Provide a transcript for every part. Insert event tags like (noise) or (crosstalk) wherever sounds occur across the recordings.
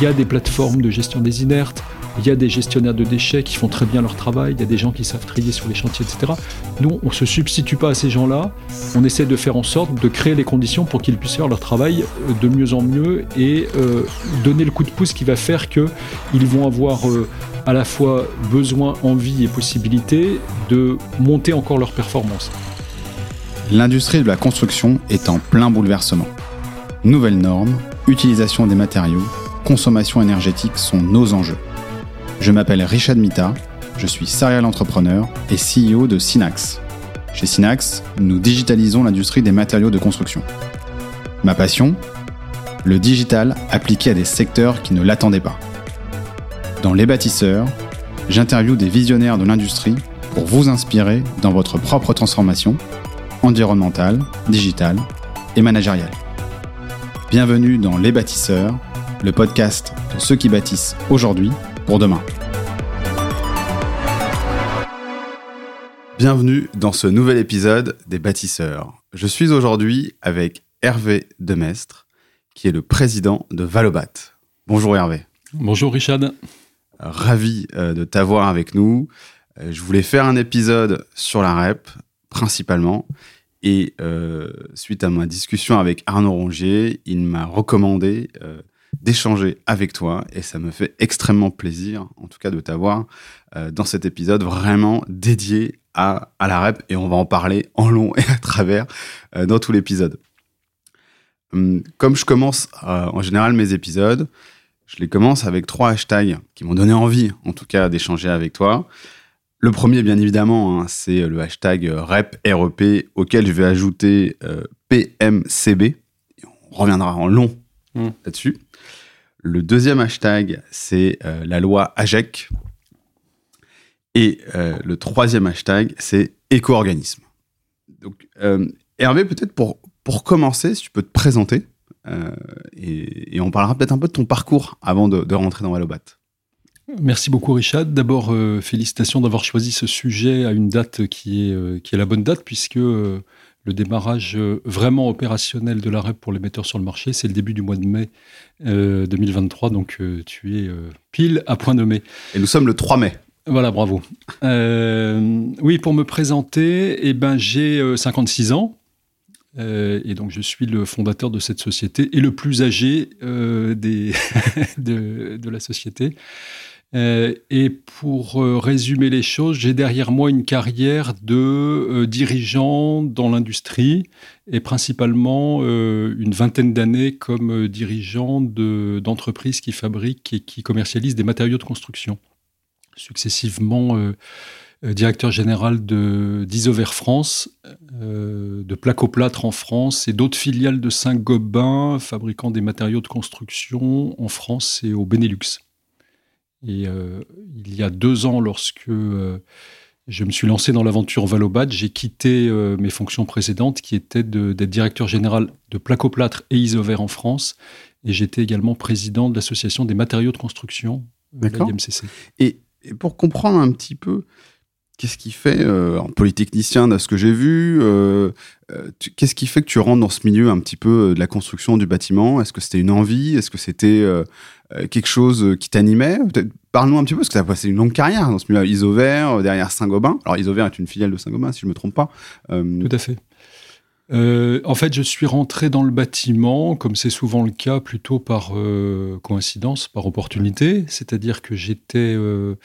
il y a des plateformes de gestion des inertes, il y a des gestionnaires de déchets qui font très bien leur travail, il y a des gens qui savent trier sur les chantiers, etc. Nous, on ne se substitue pas à ces gens-là, on essaie de faire en sorte de créer les conditions pour qu'ils puissent faire leur travail euh, de mieux en mieux et euh, donner le coup de pouce qui va faire qu'ils vont avoir euh, à la fois besoin, envie et possibilité de monter encore leur performance. L'industrie de la construction est en plein bouleversement. Nouvelles normes, utilisation des matériaux, consommation énergétique sont nos enjeux. Je m'appelle Richard Mita, je suis serial entrepreneur et CEO de Synax. Chez Synax, nous digitalisons l'industrie des matériaux de construction. Ma passion Le digital appliqué à des secteurs qui ne l'attendaient pas. Dans Les bâtisseurs, j'interviewe des visionnaires de l'industrie pour vous inspirer dans votre propre transformation environnementale, digitale et managériale. Bienvenue dans Les bâtisseurs, le podcast de ceux qui bâtissent aujourd'hui pour demain. Bienvenue dans ce nouvel épisode des bâtisseurs. Je suis aujourd'hui avec Hervé Demestre, qui est le président de Valobat. Bonjour Hervé. Bonjour Richard. Ravi euh, de t'avoir avec nous. Euh, je voulais faire un épisode sur la REP, principalement. Et euh, suite à ma discussion avec Arnaud Rongier, il m'a recommandé d'échanger avec toi et ça me fait extrêmement plaisir, en tout cas, de t'avoir dans cet épisode vraiment dédié à, à, la REP et on va en parler en long et à travers dans tout l'épisode. Hum, comme je commence en général mes épisodes, je les commence avec trois hashtags qui m'ont donné envie, en tout cas, d'échanger avec toi. Le premier, bien évidemment, hein, c'est le hashtag REP, REP, auquel je vais ajouter euh, PMCB. on reviendra en long mmh. là-dessus. Le deuxième hashtag, c'est euh, la loi AGEC. Et euh, le troisième hashtag, c'est éco-organisme. Donc, Hervé, peut-être pour, pour commencer, si tu peux te présenter euh, et, on parlera peut-être un peu de ton parcours avant de, rentrer dans Valobat. Merci beaucoup Richard. D'abord, euh, félicitations d'avoir choisi ce sujet à une date qui est, euh, qui est la bonne date, puisque le démarrage vraiment opérationnel de l'arrêt pour les metteurs sur le marché, c'est le début du mois de mai 2023, donc tu es pile à point nommé. Et nous sommes le 3 mai. Voilà, bravo. oui, pour me présenter, eh ben, j'ai 56 ans. Euh, et donc, je suis le fondateur de cette société et le plus âgé euh, des (laughs) de, de, la société. Euh, et pour résumer les choses, j'ai derrière moi une carrière de dirigeant dans l'industrie et principalement une vingtaine d'années comme dirigeant d'entreprises qui fabriquent et qui commercialisent des matériaux de construction. Successivement euh, directeur général d'Isover France, euh, de Placoplâtre en France et d'autres filiales de Saint-Gobain, fabricant des matériaux de construction en France et au Benelux. Et euh, il y a deux ans, lorsque je me suis lancé dans l'aventure Valobat, j'ai quitté mes fonctions précédentes qui étaient d'être directeur général de Placoplâtre et Isover en France. Et j'étais également président de l'association des matériaux de construction, D'accord. Et, et, pour comprendre un petit peu, qu'est-ce qui fait, euh, en polytechnicien, de ce que j'ai vu, euh, euh, qu'est-ce qui fait que tu rentres dans ce milieu un petit peu de la construction du bâtiment? Est-ce que c'était une envie? Est-ce que c'était quelque chose qui t'animait? Parle-nous un petit peu, parce que tu as passé une longue carrière dans ce milieu. Isover, derrière Saint-Gobain. Alors, Isover est une filiale de Saint-Gobain, si je ne me trompe pas. Tout à fait. en fait, je suis rentré dans le bâtiment, comme c'est souvent le cas, plutôt par coïncidence, par opportunité. C'est-à-dire que j'étais euh,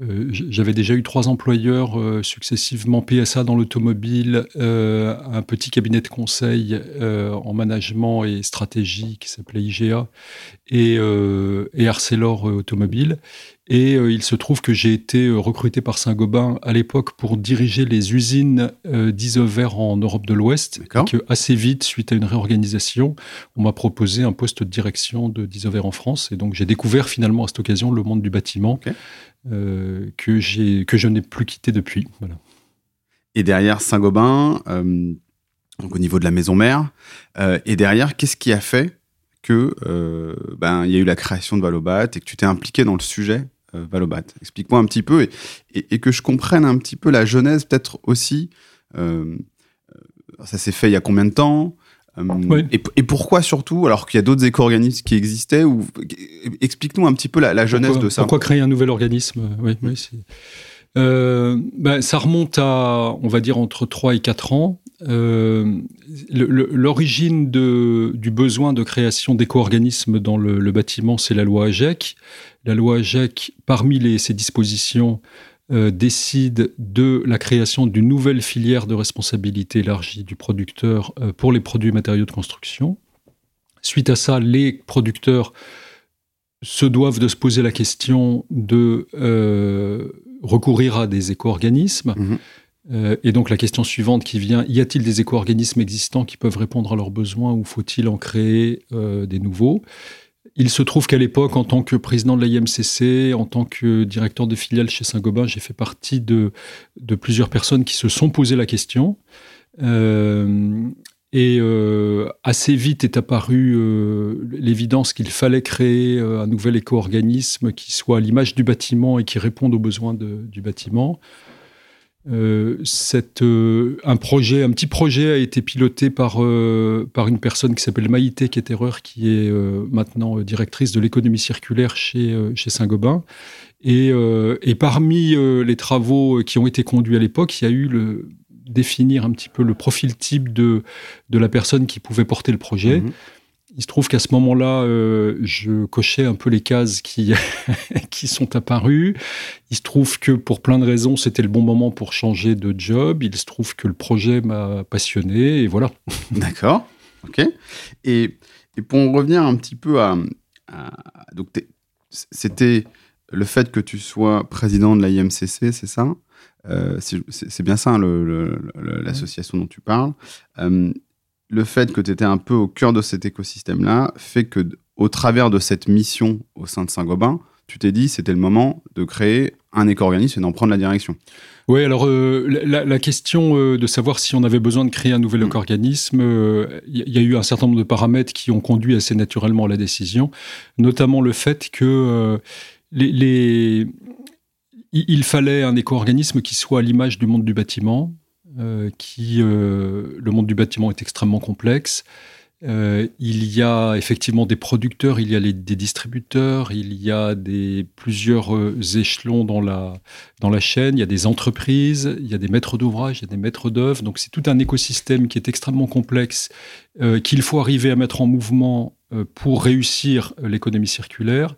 j'avais déjà eu trois employeurs euh, successivement PSA dans l'automobile, euh, un petit cabinet de conseil en management et stratégie qui s'appelait IGA et, et Arcelor Automobile. Et il se trouve que j'ai été recruté par Saint-Gobain à l'époque pour diriger les usines d'Isover en Europe de l'Ouest. Et que assez vite, suite à une réorganisation, on m'a proposé un poste de direction de d'Isover en France. Et donc j'ai découvert finalement à cette occasion le monde du bâtiment. Euh, que, j'ai, que je n'ai plus quitté depuis. Voilà. Et derrière Saint-Gobain, euh, donc au niveau de la maison mère, euh, et derrière, qu'est-ce qui a fait que ben il y a eu la création de Valobat et que tu t'es impliqué dans le sujet Valobat? Explique-moi un petit peu et, et, que je comprenne un petit peu la genèse, peut-être aussi. ça s'est fait il y a combien de temps? Et, pourquoi surtout, alors qu'il y a d'autres éco-organismes qui existaient ou... Explique-nous un petit peu la, jeunesse de ça. Pourquoi créer un nouvel organisme? Oui, ben, Ça remonte à, on va dire, entre 3 et 4 ans. Euh, l'origine du besoin de création d'éco-organismes dans le, bâtiment, c'est la loi AGEC. La loi AGEC, parmi les, ses dispositions, euh, décide de la création d'une nouvelle filière de responsabilité élargie du producteur euh, pour les produits et matériaux de construction. Suite à ça, les producteurs se doivent de se poser la question de recourir à des éco-organismes. Mmh euh, et donc la question suivante qui vient, y a-t-il des éco-organismes existants qui peuvent répondre à leurs besoins ou faut-il en créer euh, des nouveaux? Il se trouve qu'à l'époque, en tant que président de l'IMCC, en tant que directeur de filiale chez Saint-Gobain, j'ai fait partie de, plusieurs personnes qui se sont posées la question. Euh, et assez vite est apparue l'évidence qu'il fallait créer un nouvel éco-organisme qui soit à l'image du bâtiment et qui réponde aux besoins du bâtiment. Euh, euh, un petit projet a été piloté par, euh, par une personne qui s'appelle Maïté Ketterer, qui est maintenant directrice de l'économie circulaire chez, Saint-Gobain. Et, parmi les travaux qui ont été conduits à l'époque, il y a eu le définir un petit peu le profil type de, de la personne qui pouvait porter le projet. Mmh il se trouve qu'à ce moment-là, euh, je cochais un peu les cases qui, (laughs) qui sont apparues. Il se trouve que pour plein de raisons, c'était le bon moment pour changer de job. Il se trouve que le projet m'a passionné et voilà. (laughs) D'accord. Ok. Et, et, pour en revenir un petit peu à. donc, c'était le fait que tu sois président de l'IMCC, c'est ça? Euh, C'est bien ça l'association dont tu parles. Euh, le fait que tu étais un peu au cœur de cet écosystème-là fait que, au travers de cette mission au sein de Saint-Gobain, tu t'es dit c'était le moment de créer un éco-organisme et d'en prendre la direction. Oui, alors euh, la, question euh, de savoir si on avait besoin de créer un nouvel mm. éco-organisme, il euh, y, a eu un certain nombre de paramètres qui ont conduit assez naturellement à la décision, notamment le fait que les, il fallait un éco-organisme qui soit à l'image du monde du bâtiment, qui euh, le monde du bâtiment est extrêmement complexe. Euh, il y a effectivement des producteurs, il y a des distributeurs, il y a plusieurs échelons dans la, dans la chaîne, il y a des entreprises, il y a des maîtres d'ouvrage, il y a des maîtres d'œuvre. Donc c'est tout un écosystème qui est extrêmement complexe, qu'il faut arriver à mettre en mouvement pour réussir l'économie circulaire.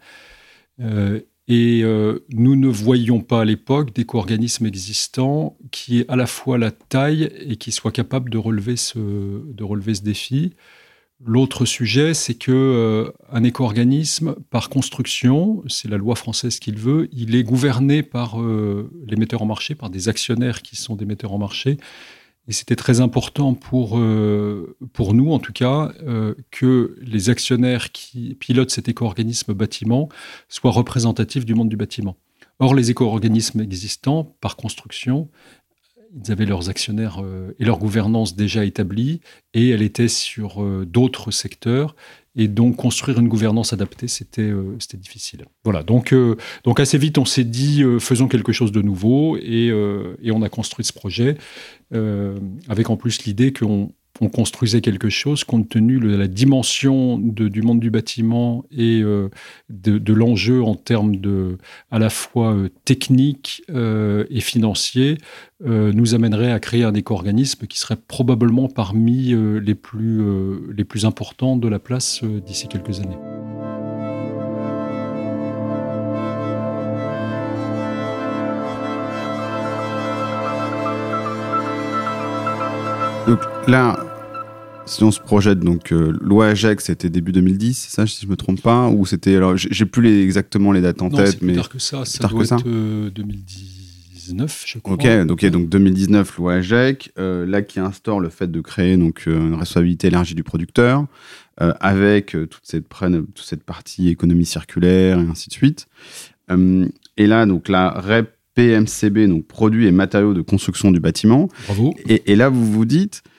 Et euh, nous ne voyions pas à l'époque d'éco-organismes existants qui aient à la fois la taille et qui relever ce, de relever ce défi. L'autre sujet, c'est que euh, un éco-organisme, par construction, c'est la loi française qu'il veut, il est gouverné par euh, les metteurs en marché, par des actionnaires qui sont des metteurs en marché, et c'était très important pour, euh, pour nous, en tout cas, euh, que les actionnaires qui pilotent cet éco-organisme bâtiment soient représentatifs du monde du bâtiment. Or, les éco-organismes existants, par construction, ils avaient leurs actionnaires euh, et leur gouvernance déjà établie, et elle était sur d'autres secteurs. Et donc, construire une gouvernance adaptée, c'était c'était difficile. Voilà, donc, donc assez vite, on s'est dit, faisons quelque chose de nouveau, et, et on a construit ce projet. Euh, avec en plus l'idée qu'on construisait quelque chose compte tenu de la dimension du monde du bâtiment et euh, de, l'enjeu en termes de à la fois euh, technique et financier nous amènerait à créer un éco-organisme qui serait probablement parmi les, plus, les plus importants de la place d'ici quelques années. Donc là, si on se projette, donc euh, loi AGEC, c'était début 2010, c'est ça, si je me trompe pas, ou c'était alors, j'ai plus les, exactement les dates en tête, mais plus tard que ça, ça doit être 2019, je crois. Ok, donc, donc 2019, loi AGEC, euh, là qui instaure le fait de créer donc euh, une responsabilité élargie du producteur, avec toute cette toute cette partie économie circulaire et ainsi de suite. et là, donc la REP PMCB, donc produits et matériaux de construction du bâtiment. Bravo. Et, là, vous vous dites, euh,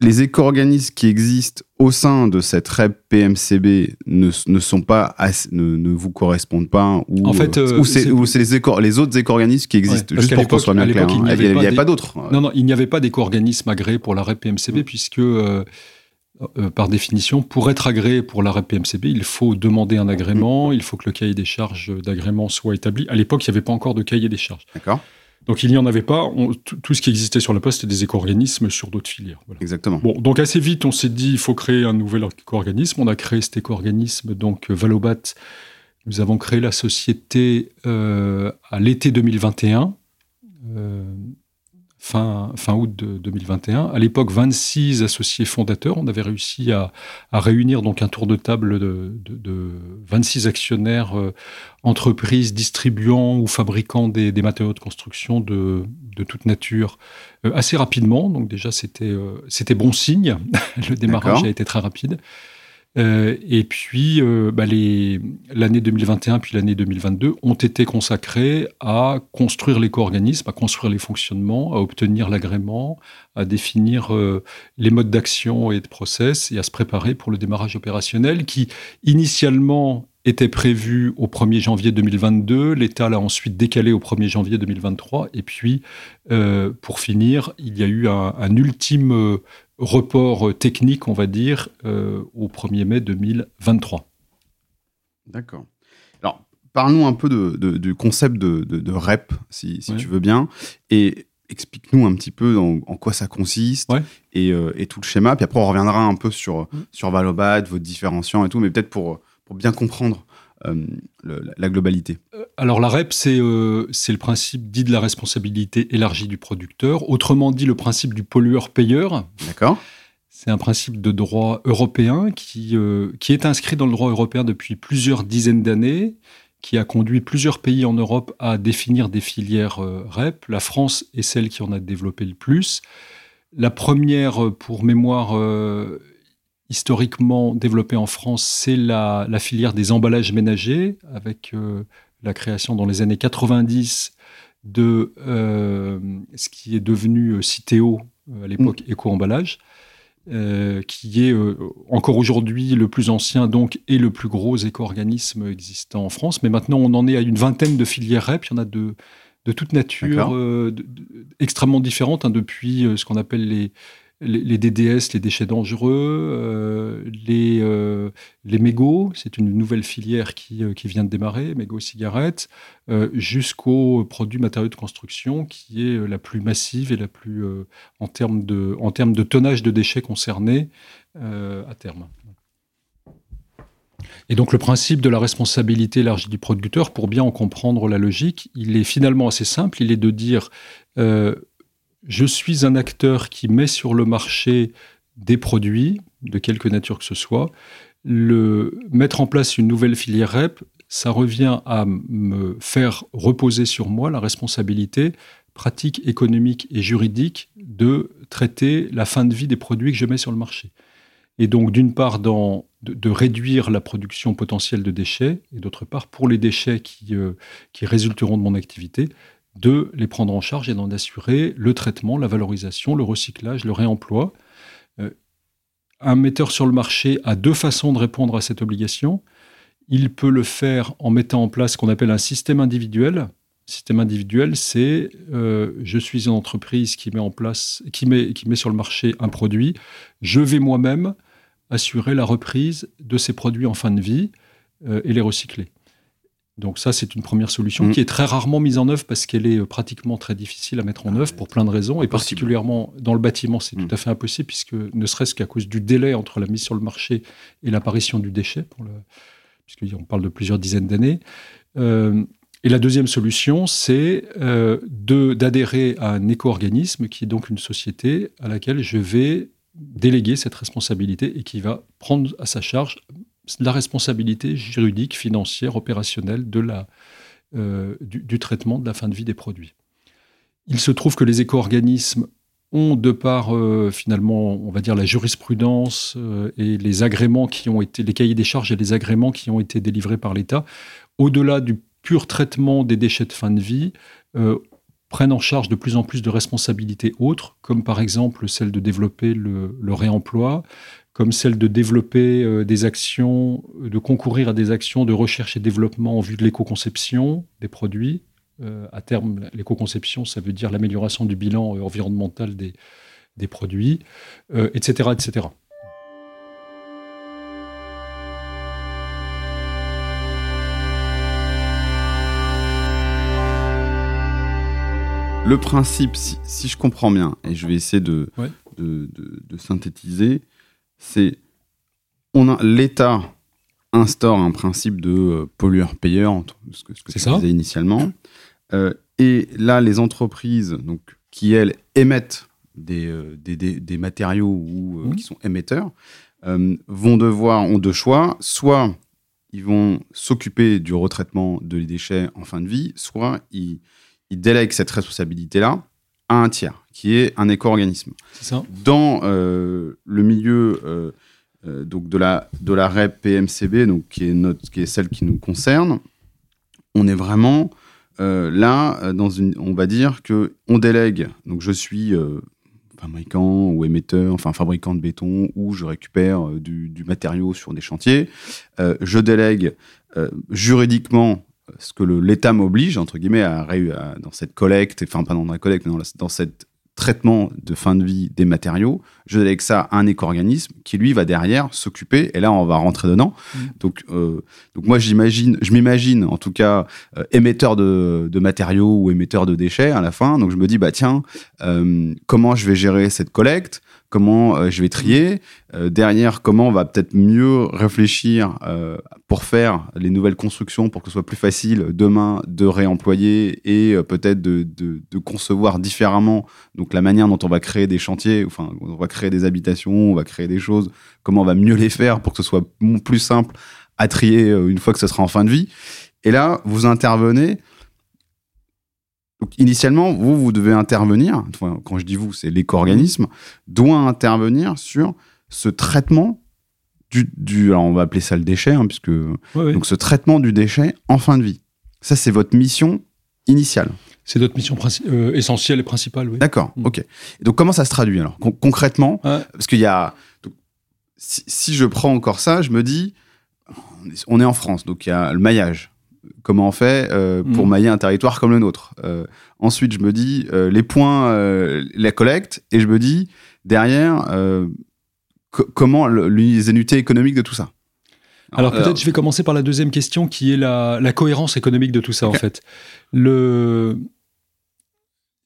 les éco-organismes qui existent au sein de cette REP PMCB ne, ne sont pas ne, ne, vous correspondent pas ou, en fait, euh, ou c'est les, les, autres éco-organismes qui existent juste pour qu'on soit bien clair. Il n'y avait, pas, d'autres. Non, non, il n'y avait pas d'éco-organisme agréé pour la REP PMCB puisque euh, par définition, pour être agréé pour la REP PMCB, il faut demander un agrément, il faut que le cahier des charges d'agrément soit établi. À l'époque, il n'y avait pas encore de cahier des charges. D'accord. Donc il n'y en avait pas. tout, ce qui existait sur la poste, c'était des éco-organismes sur d'autres filières. Exactement. Bon, donc assez vite, on s'est dit, il faut créer un nouvel éco-organisme. On a créé cet éco-organisme, donc Valobat. Nous avons créé la société euh, à l'été 2021 fin, fin août 2021. À l'époque, 26 associés fondateurs. On avait réussi à, réunir donc un tour de table de, 26 actionnaires, euh, entreprises distribuant ou fabriquant des, matériaux de construction de, toute nature euh, assez rapidement. Donc déjà, c'était euh, c'était bon signe. (laughs) Le démarrage a été très rapide. Euh, et puis, euh, bah, l'année 2021 puis l'année 2022 ont été consacrées à construire l'éco-organisme, à construire les fonctionnements, à obtenir l'agrément, à définir euh, les modes d'action et de process et à se préparer pour le démarrage opérationnel qui, initialement, était prévu au 1er janvier 2022. L'État l'a ensuite décalé au 1er janvier 2023. Et puis, pour finir, il y a eu un, un ultime report euh, technique, on va dire, euh, au 1er mai 2023. D'accord. Alors, parlons un peu de, du concept de, REP, si, tu veux bien, et explique-nous un petit peu en, quoi ça consiste et, euh, et, tout le schéma. Puis après, on reviendra un peu sur, mm. sur Valobat, votre différenciant et tout, mais peut-être pour, pour bien comprendre euh, la globalité euh, Alors la REP, euh, c'est le principe dit de la responsabilité élargie du producteur, autrement dit le principe du pollueur-payeur. D'accord. C'est un principe de droit européen qui, qui est inscrit dans le droit européen depuis plusieurs dizaines d'années, qui a conduit plusieurs pays en Europe à définir des filières REP. La France est celle qui en a développé le plus. La première, pour mémoire, historiquement développée en France, c'est la, filière des emballages ménagers, avec euh, la création dans les années 90 de euh, ce qui est devenu euh, Citeo, à l'époque mm. Éco-emballage, qui est encore aujourd'hui le plus ancien donc et le plus gros éco-organisme existant en France. Mais maintenant, on en est à une vingtaine de filières REP. Il y en a de, de toute nature, extrêmement différentes, hein, depuis ce qu'on appelle les les, DDS, les déchets dangereux, euh, les, euh, les mégots, c'est une nouvelle filière qui, euh, qui, vient de démarrer, mégots cigarettes, jusqu'aux produits matériaux de construction, qui est la plus massive et la plus en, termes de, en termes de tonnage de déchets concernés à terme. Et donc le principe de la responsabilité élargie du producteur, pour bien en comprendre la logique, il est finalement assez simple, il est de dire je suis un acteur qui met sur le marché des produits, de quelque nature que ce soit. Le, mettre en place une nouvelle filière REP, ça revient à me faire reposer sur moi la responsabilité pratique, économique et juridique de traiter la fin de vie des produits que je mets sur le marché. Et donc, d'une part, de, réduire la production potentielle de déchets, et d'autre part, pour les déchets qui, euh, qui résulteront de mon activité, de les prendre en charge et d'en assurer le traitement, la valorisation, le recyclage, le réemploi. Euh, un metteur sur le marché a deux façons de répondre à cette obligation. Il peut le faire en mettant en place ce qu'on appelle un système individuel. Système individuel, c'est euh, je suis une entreprise qui met sur le marché un produit. Je vais moi-même assurer la reprise de ces produits en fin de vie euh, et les recycler. Donc ça, c'est une première solution mm. qui est très rarement mise en œuvre parce qu'elle est euh, pratiquement très difficile à mettre en ah, œuvre pour plein de raisons. Et particulièrement dans le bâtiment, c'est mm. tout à fait impossible puisque ne serait-ce qu'à cause du délai entre la mise sur le marché et l'apparition du déchet, puisqu'on parle de plusieurs dizaines d'années. Euh, et la deuxième solution, c'est euh, d'adhérer à un éco-organisme qui est donc une société à laquelle je vais déléguer cette responsabilité et qui va prendre à sa charge la responsabilité juridique, financière, opérationnelle de la, euh, du, traitement de la fin de vie des produits. Il se trouve que les éco-organismes ont, de par euh, finalement, on va dire la jurisprudence euh, et les agréments qui ont été, les cahiers des charges et les agréments qui ont été délivrés par l'État, au-delà du pur traitement des déchets de fin de vie, prennent en charge de plus en plus de responsabilités autres, comme par exemple celle de développer le, le réemploi, comme celle de développer euh, des actions, euh, de concourir à des actions de recherche et développement en vue de l'éco-conception des produits. Euh, à terme, l'éco-conception, ça veut dire l'amélioration du bilan environnemental des, des produits, etc., etc. Le principe, si, je comprends bien, et je vais essayer de, de synthétiser, c'est on l'État instaure un principe de euh, pollueur-payeur, ce que, ce que tu disais initialement. Euh, et là, les entreprises donc, qui, elles, émettent des, euh, des, des, matériaux ou mmh. qui sont émetteurs, vont devoir, ont deux choix. Soit ils vont s'occuper du retraitement de les déchets en fin de vie, soit ils, ils délèguent cette responsabilité-là à un tiers, qui est un éco-organisme. Dans le milieu euh, donc de la, de la REP PMCB, donc qui est, notre, qui est celle qui nous concerne, on est vraiment euh, là, euh, dans une, on va dire que on délègue. Donc je suis fabricant ou émetteur, enfin fabricant de béton, ou je récupère du, du, matériau sur des chantiers. je délègue juridiquement ce que l'État m'oblige, entre guillemets, à, dans cette collecte, enfin pas dans la collecte, mais dans, dans cette traitement de fin de vie des matériaux, je délègue ça à un éco-organisme qui lui va derrière s'occuper et là on va rentrer dedans. Mmh. Donc, euh, donc moi j'imagine, je m'imagine en tout cas euh, émetteur de, de, matériaux ou émetteur de déchets à la fin. Donc je me dis bah tiens euh, comment je vais gérer cette collecte? Comment euh, je vais trier. Euh, derrière, comment on va peut-être mieux réfléchir euh, pour faire les nouvelles constructions pour que ce soit plus facile demain de réemployer et peut-être de, concevoir différemment donc la manière dont on va créer des chantiers, enfin on va créer des habitations, on va créer des choses, comment on va mieux les faire pour que ce soit plus simple à trier une fois que ce sera en fin de vie. Et là, vous intervenez donc, initialement, vous, vous devez intervenir, quand je dis vous, c'est l'éco-organisme, doit intervenir sur ce traitement du, du, alors on va appeler ça le déchet, hein, puisque donc ce traitement du déchet en fin de vie. Ça, c'est votre mission initiale. C'est notre mission euh, essentielle et principale, oui. D'accord, mm. ok. Et donc comment ça se traduit alors concrètement Parce qu'il y a, si, si, je prends encore ça, je me dis, on est en France, donc il y a le maillage comment on fait euh, pour mm. mailler un territoire comme le nôtre. Euh, ensuite, je me dis euh, les points, la collecte, et je me dis derrière comment les économiques économiques de tout ça. Alors, peut-être je vais commencer par la deuxième question qui est la, cohérence économique de tout ça en fait. Le...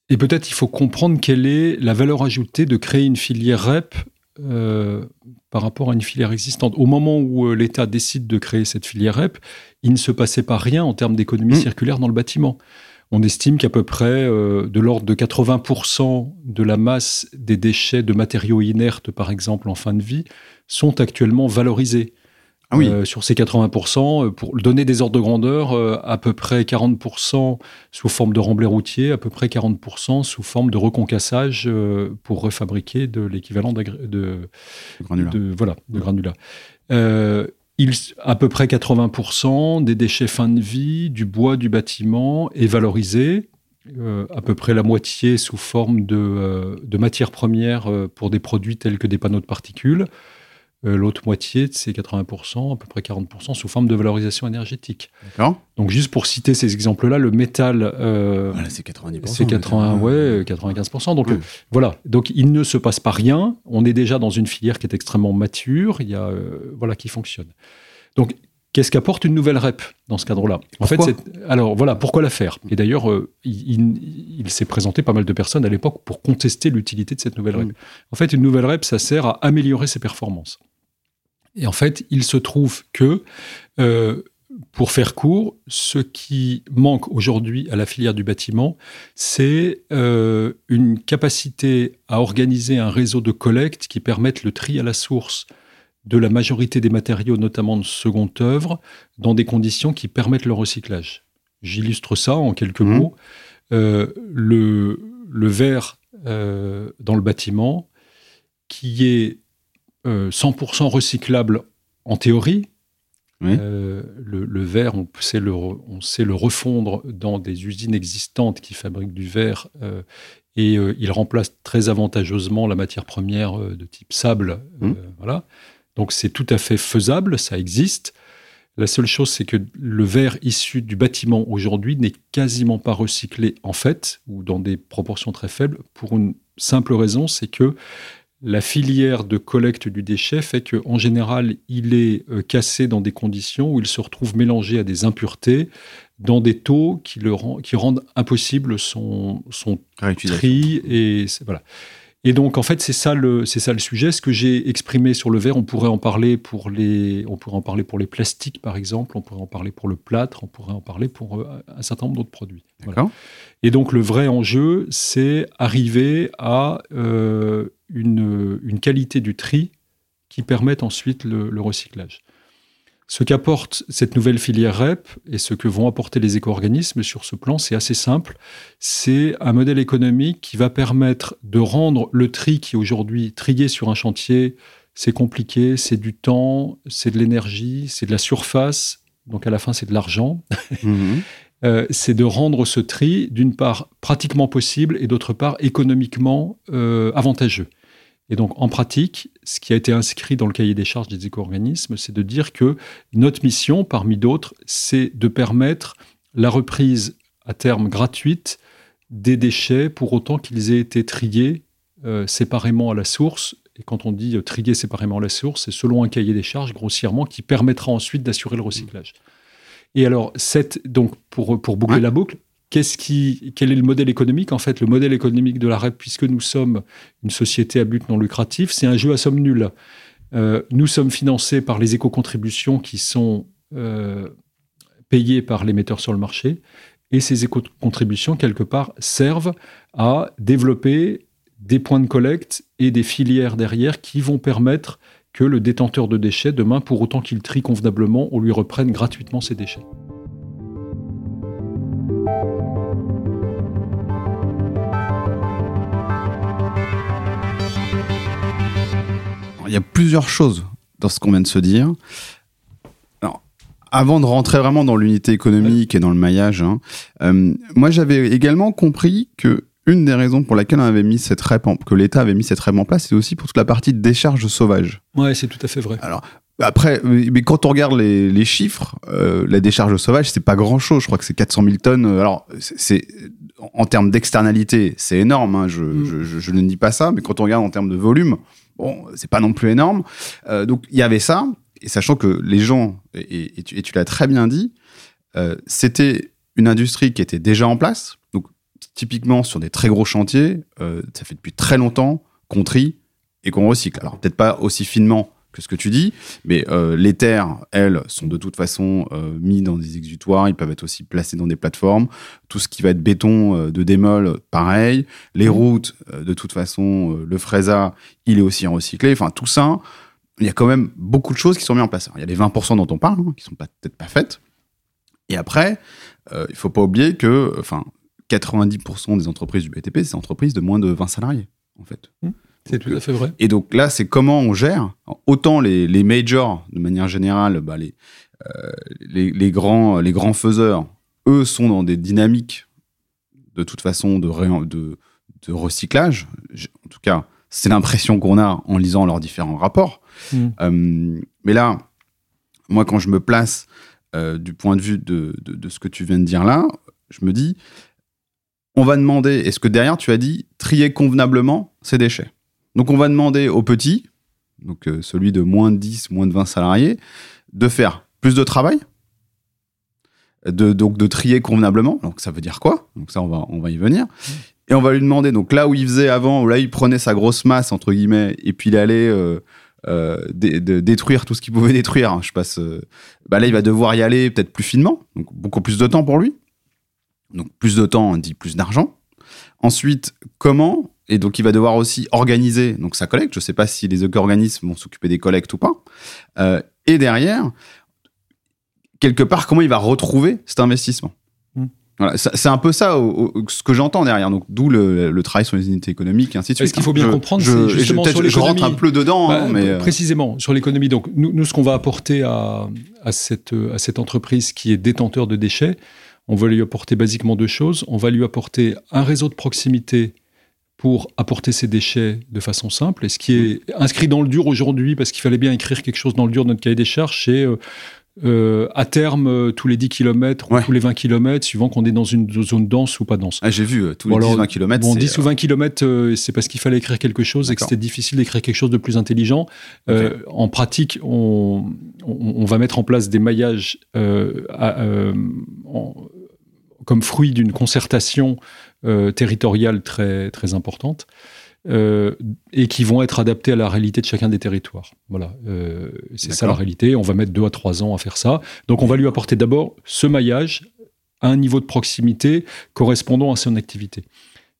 Et peut-être il faut comprendre quelle est la valeur ajoutée de créer une filière REP par rapport à une filière existante. Au moment où l'État décide de créer cette filière REP, il ne se passait pas rien en termes d'économie mmh. circulaire dans le bâtiment. On estime qu'à peu près euh, de l'ordre de 80% de la masse des déchets de matériaux inertes, par exemple, en fin de vie, sont actuellement valorisés. Ah oui. Euh, sur ces 80%, euh, pour donner des ordres de grandeur, à peu près 40% sous forme de remblai routier, à peu près 40% sous forme de reconcassage pour refabriquer de l'équivalent de, de, de, voilà, de granulat à peu près 80% des déchets fin de vie, du bois du bâtiment est valorisé, euh, à peu près la moitié sous forme de, euh, de matières premières euh, pour des produits tels que des panneaux de particules, euh, l'autre moitié de ces 80%, à peu près 40%, sous forme de valorisation énergétique. Donc juste pour citer ces exemples-là, le métal... Euh, voilà, c'est 90%. C'est 80, ouais, 95%. Donc voilà, donc il ne se passe pas rien. On est déjà dans une filière qui est extrêmement mature, il y a, euh, voilà, qui fonctionne. Donc Qu'est-ce qu'apporte une nouvelle REP dans ce cadre-là? En fait, alors voilà, pourquoi la faire? Et d'ailleurs, il, s'est présenté pas mal de personnes à l'époque pour contester l'utilité de cette nouvelle REP. En fait, une nouvelle REP, ça sert à améliorer ses performances. Et en fait, il se trouve que, euh, pour faire court, ce qui manque aujourd'hui à la filière du bâtiment, c'est euh, une capacité à organiser un réseau de collecte qui permette le tri à la source de la majorité des matériaux, notamment de seconde œuvre, dans des conditions qui permettent le recyclage. J'illustre ça en quelques mmh. mots. Euh, le, le verre dans le bâtiment, qui est 100% euh, recyclable en théorie. Euh, le, verre, on sait le, on sait le refondre dans des usines existantes qui fabriquent du verre euh, et il remplace très avantageusement la matière première de type sable. Mmh. voilà. Donc c'est tout à fait faisable, ça existe. La seule chose, c'est que le verre issu du bâtiment aujourd'hui n'est quasiment pas recyclé en fait, ou dans des proportions très faibles, pour une simple raison, c'est que la filière de collecte du déchet fait qu'en général, il est euh, cassé dans des conditions où il se retrouve mélangé à des impuretés, dans des taux qui, le qui rendent impossible son, son tri. Et voilà. Et donc, en fait, c'est ça le, c'est ça le sujet. Ce que j'ai exprimé sur le verre, on pourrait en parler pour les, on pourrait en parler pour les plastiques, par exemple. On pourrait en parler pour le plâtre. On pourrait en parler pour euh, un certain nombre d'autres produits. Et donc, le vrai enjeu, c'est arriver à euh, une, une, qualité du tri qui permette ensuite le recyclage. Ce qu'apporte cette nouvelle filière REP et ce que vont apporter les éco-organismes sur ce plan, c'est assez simple. C'est un modèle économique qui va permettre de rendre le tri qui aujourd'hui trié sur un chantier, c'est compliqué, c'est du temps, c'est de l'énergie, c'est de la surface, donc à la fin c'est de l'argent. Mhm. (laughs) Euh, c'est de rendre ce tri, d'une part, pratiquement possible et d'autre part, économiquement euh, avantageux. Et donc, en pratique, ce qui a été inscrit dans le cahier des charges des éco-organismes, c'est de dire que notre mission, parmi d'autres, c'est de permettre la reprise à terme gratuite des déchets pour autant qu'ils aient été triés euh, séparément à la source. Et quand on dit trier séparément à la source, c'est selon un cahier des charges, grossièrement, qui permettra ensuite d'assurer le recyclage. Et alors, cette, donc, pour, pour boucler la boucle, Quel est le modèle économique En fait, le modèle économique de la REP, puisque nous sommes une société à but non lucratif, c'est un jeu à somme nulle. Euh, nous sommes financés par les éco-contributions qui sont euh, payées par les metteurs sur le marché. Et ces éco-contributions, quelque part, servent à développer des points de collecte et des filières derrière qui vont permettre que le détenteur de déchets, demain, pour autant qu'il trie convenablement, on lui reprenne gratuitement ses déchets. Il y a plusieurs choses dans ce qu'on vient de se dire. Alors, avant de rentrer vraiment dans l'unité économique et dans le maillage, hein, euh, moi j'avais également compris que une des raisons pour laquelle on avait mis cette REP que l'État avait mis cette REP en place, c'est aussi pour toute la partie de décharge sauvage. Ouais, c'est tout à fait vrai. Alors, après, mais quand on regarde les, chiffres, euh, la décharge sauvage, c'est pas grand chose. Je crois que c'est 400 000 tonnes. Alors, c'est en termes d'externalité, c'est énorme. Hein, je, mm. je, je, ne dis pas ça, mais quand on regarde en termes de volume, Bon, c'est pas non plus énorme. Euh, donc il y avait ça, et sachant que les gens, et, tu, l'as très bien dit, euh, c'était une industrie qui était déjà en place. Donc typiquement sur des très gros chantiers, euh, ça fait depuis très longtemps qu'on trie et qu'on recycle. Alors peut-être pas aussi finement que ce que tu dis, mais euh, les terres, elles, sont de toute façon euh, mis dans des exutoires, ils peuvent être aussi placés dans des plateformes. Tout ce qui va être béton euh, de démol, pareil. Les mmh. routes, de toute façon, le fraisa, il est aussi recyclé. Enfin, tout ça, il y a quand même beaucoup de choses qui sont mises en place. il y a les 20% dont on parle, hein, qui sont peut-être pas faites. Et après, il faut pas oublier que, enfin, 90% des entreprises du BTP, c'est des entreprises de moins de 20 salariés, en fait. Mmh. C'est tout à fait vrai. Et donc là, c'est comment on gère. Autant les, les majors, de manière générale, bah les, euh, les, les, grands, les grands faiseurs, eux, sont dans des dynamiques de toute façon de, de, de recyclage. En tout cas, c'est l'impression qu'on a en lisant leurs différents rapports. Hmm. Euh, mais là, moi, quand je me place euh, du point de vue de, de, de, ce que tu viens de dire là, je me dis, on va demander, est-ce que derrière tu as dit trier convenablement ces déchets? Donc on va demander aux petits, donc euh, celui de moins de 10, moins de 20 salariés, de faire plus de travail, de, donc de trier convenablement. Donc ça veut dire quoi? Donc ça, on va, on va y venir. Et on va lui demander, donc là où il faisait avant, où là il prenait sa grosse masse, entre guillemets, et puis il allait euh, euh, détruire tout ce qu'il pouvait détruire, hein, je passe, bah là il va devoir y aller peut-être plus finement, donc beaucoup plus de temps pour lui. Donc plus de temps dit plus d'argent. Ensuite, comment et donc, il va devoir aussi organiser donc sa collecte. Je ne sais pas si les organismes vont s'occuper des collectes ou pas. Euh, et derrière, quelque part, comment il va retrouver cet investissement hmm. Voilà, c'est un peu ça ce que j'entends derrière. Donc, d'où le, travail sur les unités économiques et ainsi de suite. Ce qu'il faut bien comprendre, c'est justement sur l'économie. Je rentre un peu dedans, hein, bah, mais euh, précisément sur l'économie. Donc, nous, nous ce qu'on va apporter à, à, cette, à cette entreprise qui est détenteur de déchets, on va lui apporter basiquement deux choses. On va lui apporter un réseau de proximité pour apporter ces déchets de façon simple. Et ce qui est inscrit dans le dur aujourd'hui, parce qu'il fallait bien écrire quelque chose dans le dur de notre cahier des charges, c'est euh, euh, à terme, euh, tous les 10 km ou tous les 20 km, suivant qu'on est dans une zone dense ou pas dense. Ah, J'ai vu, tous les 10 20 km. Bon, 10 ou 20 km, c'est parce qu'il fallait écrire quelque chose et que c'était difficile d'écrire quelque chose de plus intelligent. en pratique, on, on, va mettre en place des maillages comme fruit d'une concertation territoriale très, très importante. Euh, et qui vont être adaptés à la réalité de chacun des territoires. Voilà, euh, c'est ça la réalité. On va mettre deux à trois ans à faire ça. Donc on va lui apporter d'abord ce maillage à un niveau de proximité correspondant à son activité.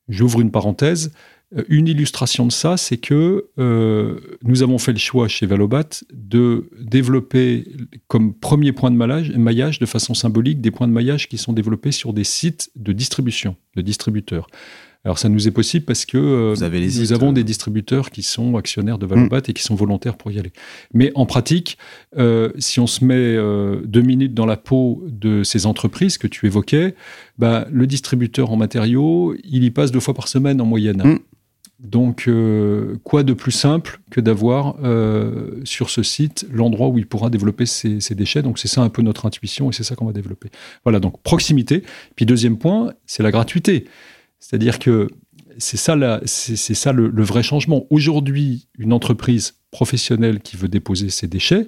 J'ouvre une parenthèse. Euh, une illustration de ça, c'est que nous avons fait le choix chez Valobat de développer comme premier point de maillage, maillage, de façon symbolique, des points de maillage qui sont développés sur des sites de distribution, de distributeurs. Alors ça nous est possible parce que euh, nous avons des distributeurs qui sont actionnaires de Valobat et qui sont volontaires pour y aller. Mais en pratique, euh, si on se met euh, deux minutes dans la peau de ces entreprises que tu évoquais, bah, le distributeur en matériaux, il y passe deux fois par semaine en moyenne. Mm. Donc, quoi de plus simple que d'avoir sur ce site l'endroit où il pourra développer ses, ses déchets? Donc, c'est ça un peu notre intuition et c'est ça qu'on va développer. Voilà, donc proximité. Puis, deuxième point, c'est la gratuité. C'est-à-dire que c'est ça, c'est, ça le, vrai changement. Aujourd'hui, une entreprise professionnelle qui veut déposer ses déchets,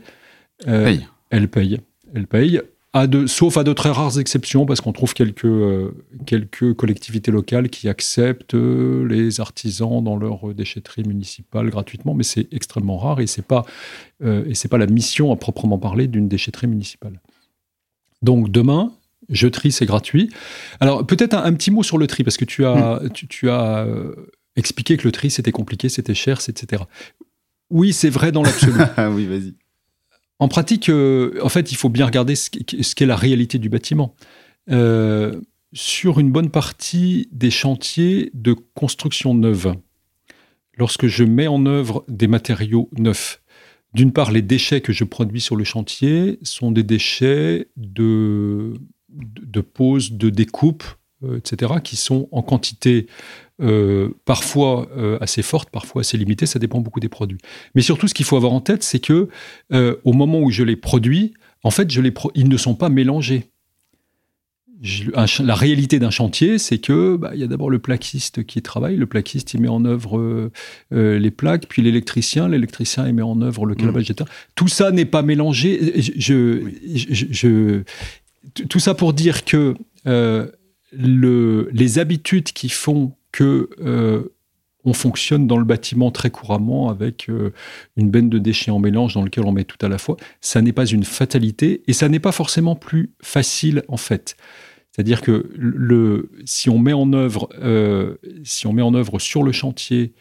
euh, elle paye. Elle paye. À de, sauf à de très rares exceptions, parce qu'on trouve quelques, euh, quelques collectivités locales qui acceptent euh, les artisans dans leur déchetterie municipale gratuitement, mais c'est extrêmement rare et c'est pas et c'est pas la mission à proprement parler d'une déchetterie municipale. Donc demain, je trie, c'est gratuit. Alors, peut-être un, petit mot sur le tri, parce que tu as, hmm. tu, as euh, expliqué que le tri, c'était compliqué, c'était cher, etc. Oui, c'est vrai dans l'absolu. (laughs) oui, vas-y. En pratique, euh, en fait, il faut bien regarder ce qu'est la réalité du bâtiment. Euh, sur une bonne partie des chantiers de construction neuve, lorsque je mets en œuvre des matériaux neufs, d'une part, les déchets que je produis sur le chantier sont des déchets de de, pose, de découpe, euh, etc., qui sont en quantité euh, parfois euh, assez forte, parfois assez limitée, ça dépend beaucoup des produits. Mais surtout, ce qu'il faut avoir en tête, c'est que au moment où je les produis, en fait, je les ils ne sont pas mélangés. la réalité d'un chantier, c'est que bah, il y a d'abord le plaquiste qui travaille, le plaquiste il met en œuvre les plaques, puis l'électricien, l'électricien il met en œuvre le calabage, etc. Tout ça n'est pas mélangé. je, je, tout ça pour dire que euh, les habitudes qui font que euh, on fonctionne dans le bâtiment très couramment avec euh, une benne de déchets en mélange dans lequel on met tout à la fois, ça n'est pas une fatalité et ça n'est pas forcément plus facile en fait. C'est-à-dire que le, si on met en œuvre, si on met en œuvre sur le chantier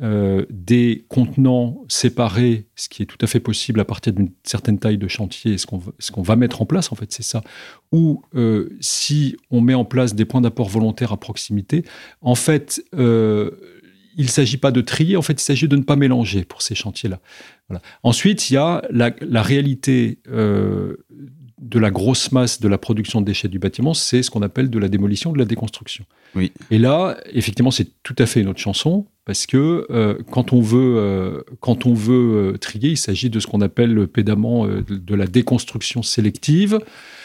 euh, des contenants séparés, ce qui est tout à fait possible à partir d'une certaine taille de chantier, ce qu'on va mettre en place, en fait, c'est ça. Ou euh, si on met en place des points d'apport volontaires à proximité, en fait, euh, il ne s'agit pas de trier, en fait, il s'agit de ne pas mélanger pour ces chantiers-là. Ensuite, il y a la réalité de la grosse masse de la production de déchets du bâtiment, c'est ce qu'on appelle de la démolition, de la déconstruction. Oui. Et là, effectivement, c'est tout à fait une autre chanson, parce que euh, quand on veut, euh, quand on veut euh, trier, il s'agit de ce qu'on appelle pédamment de la déconstruction sélective.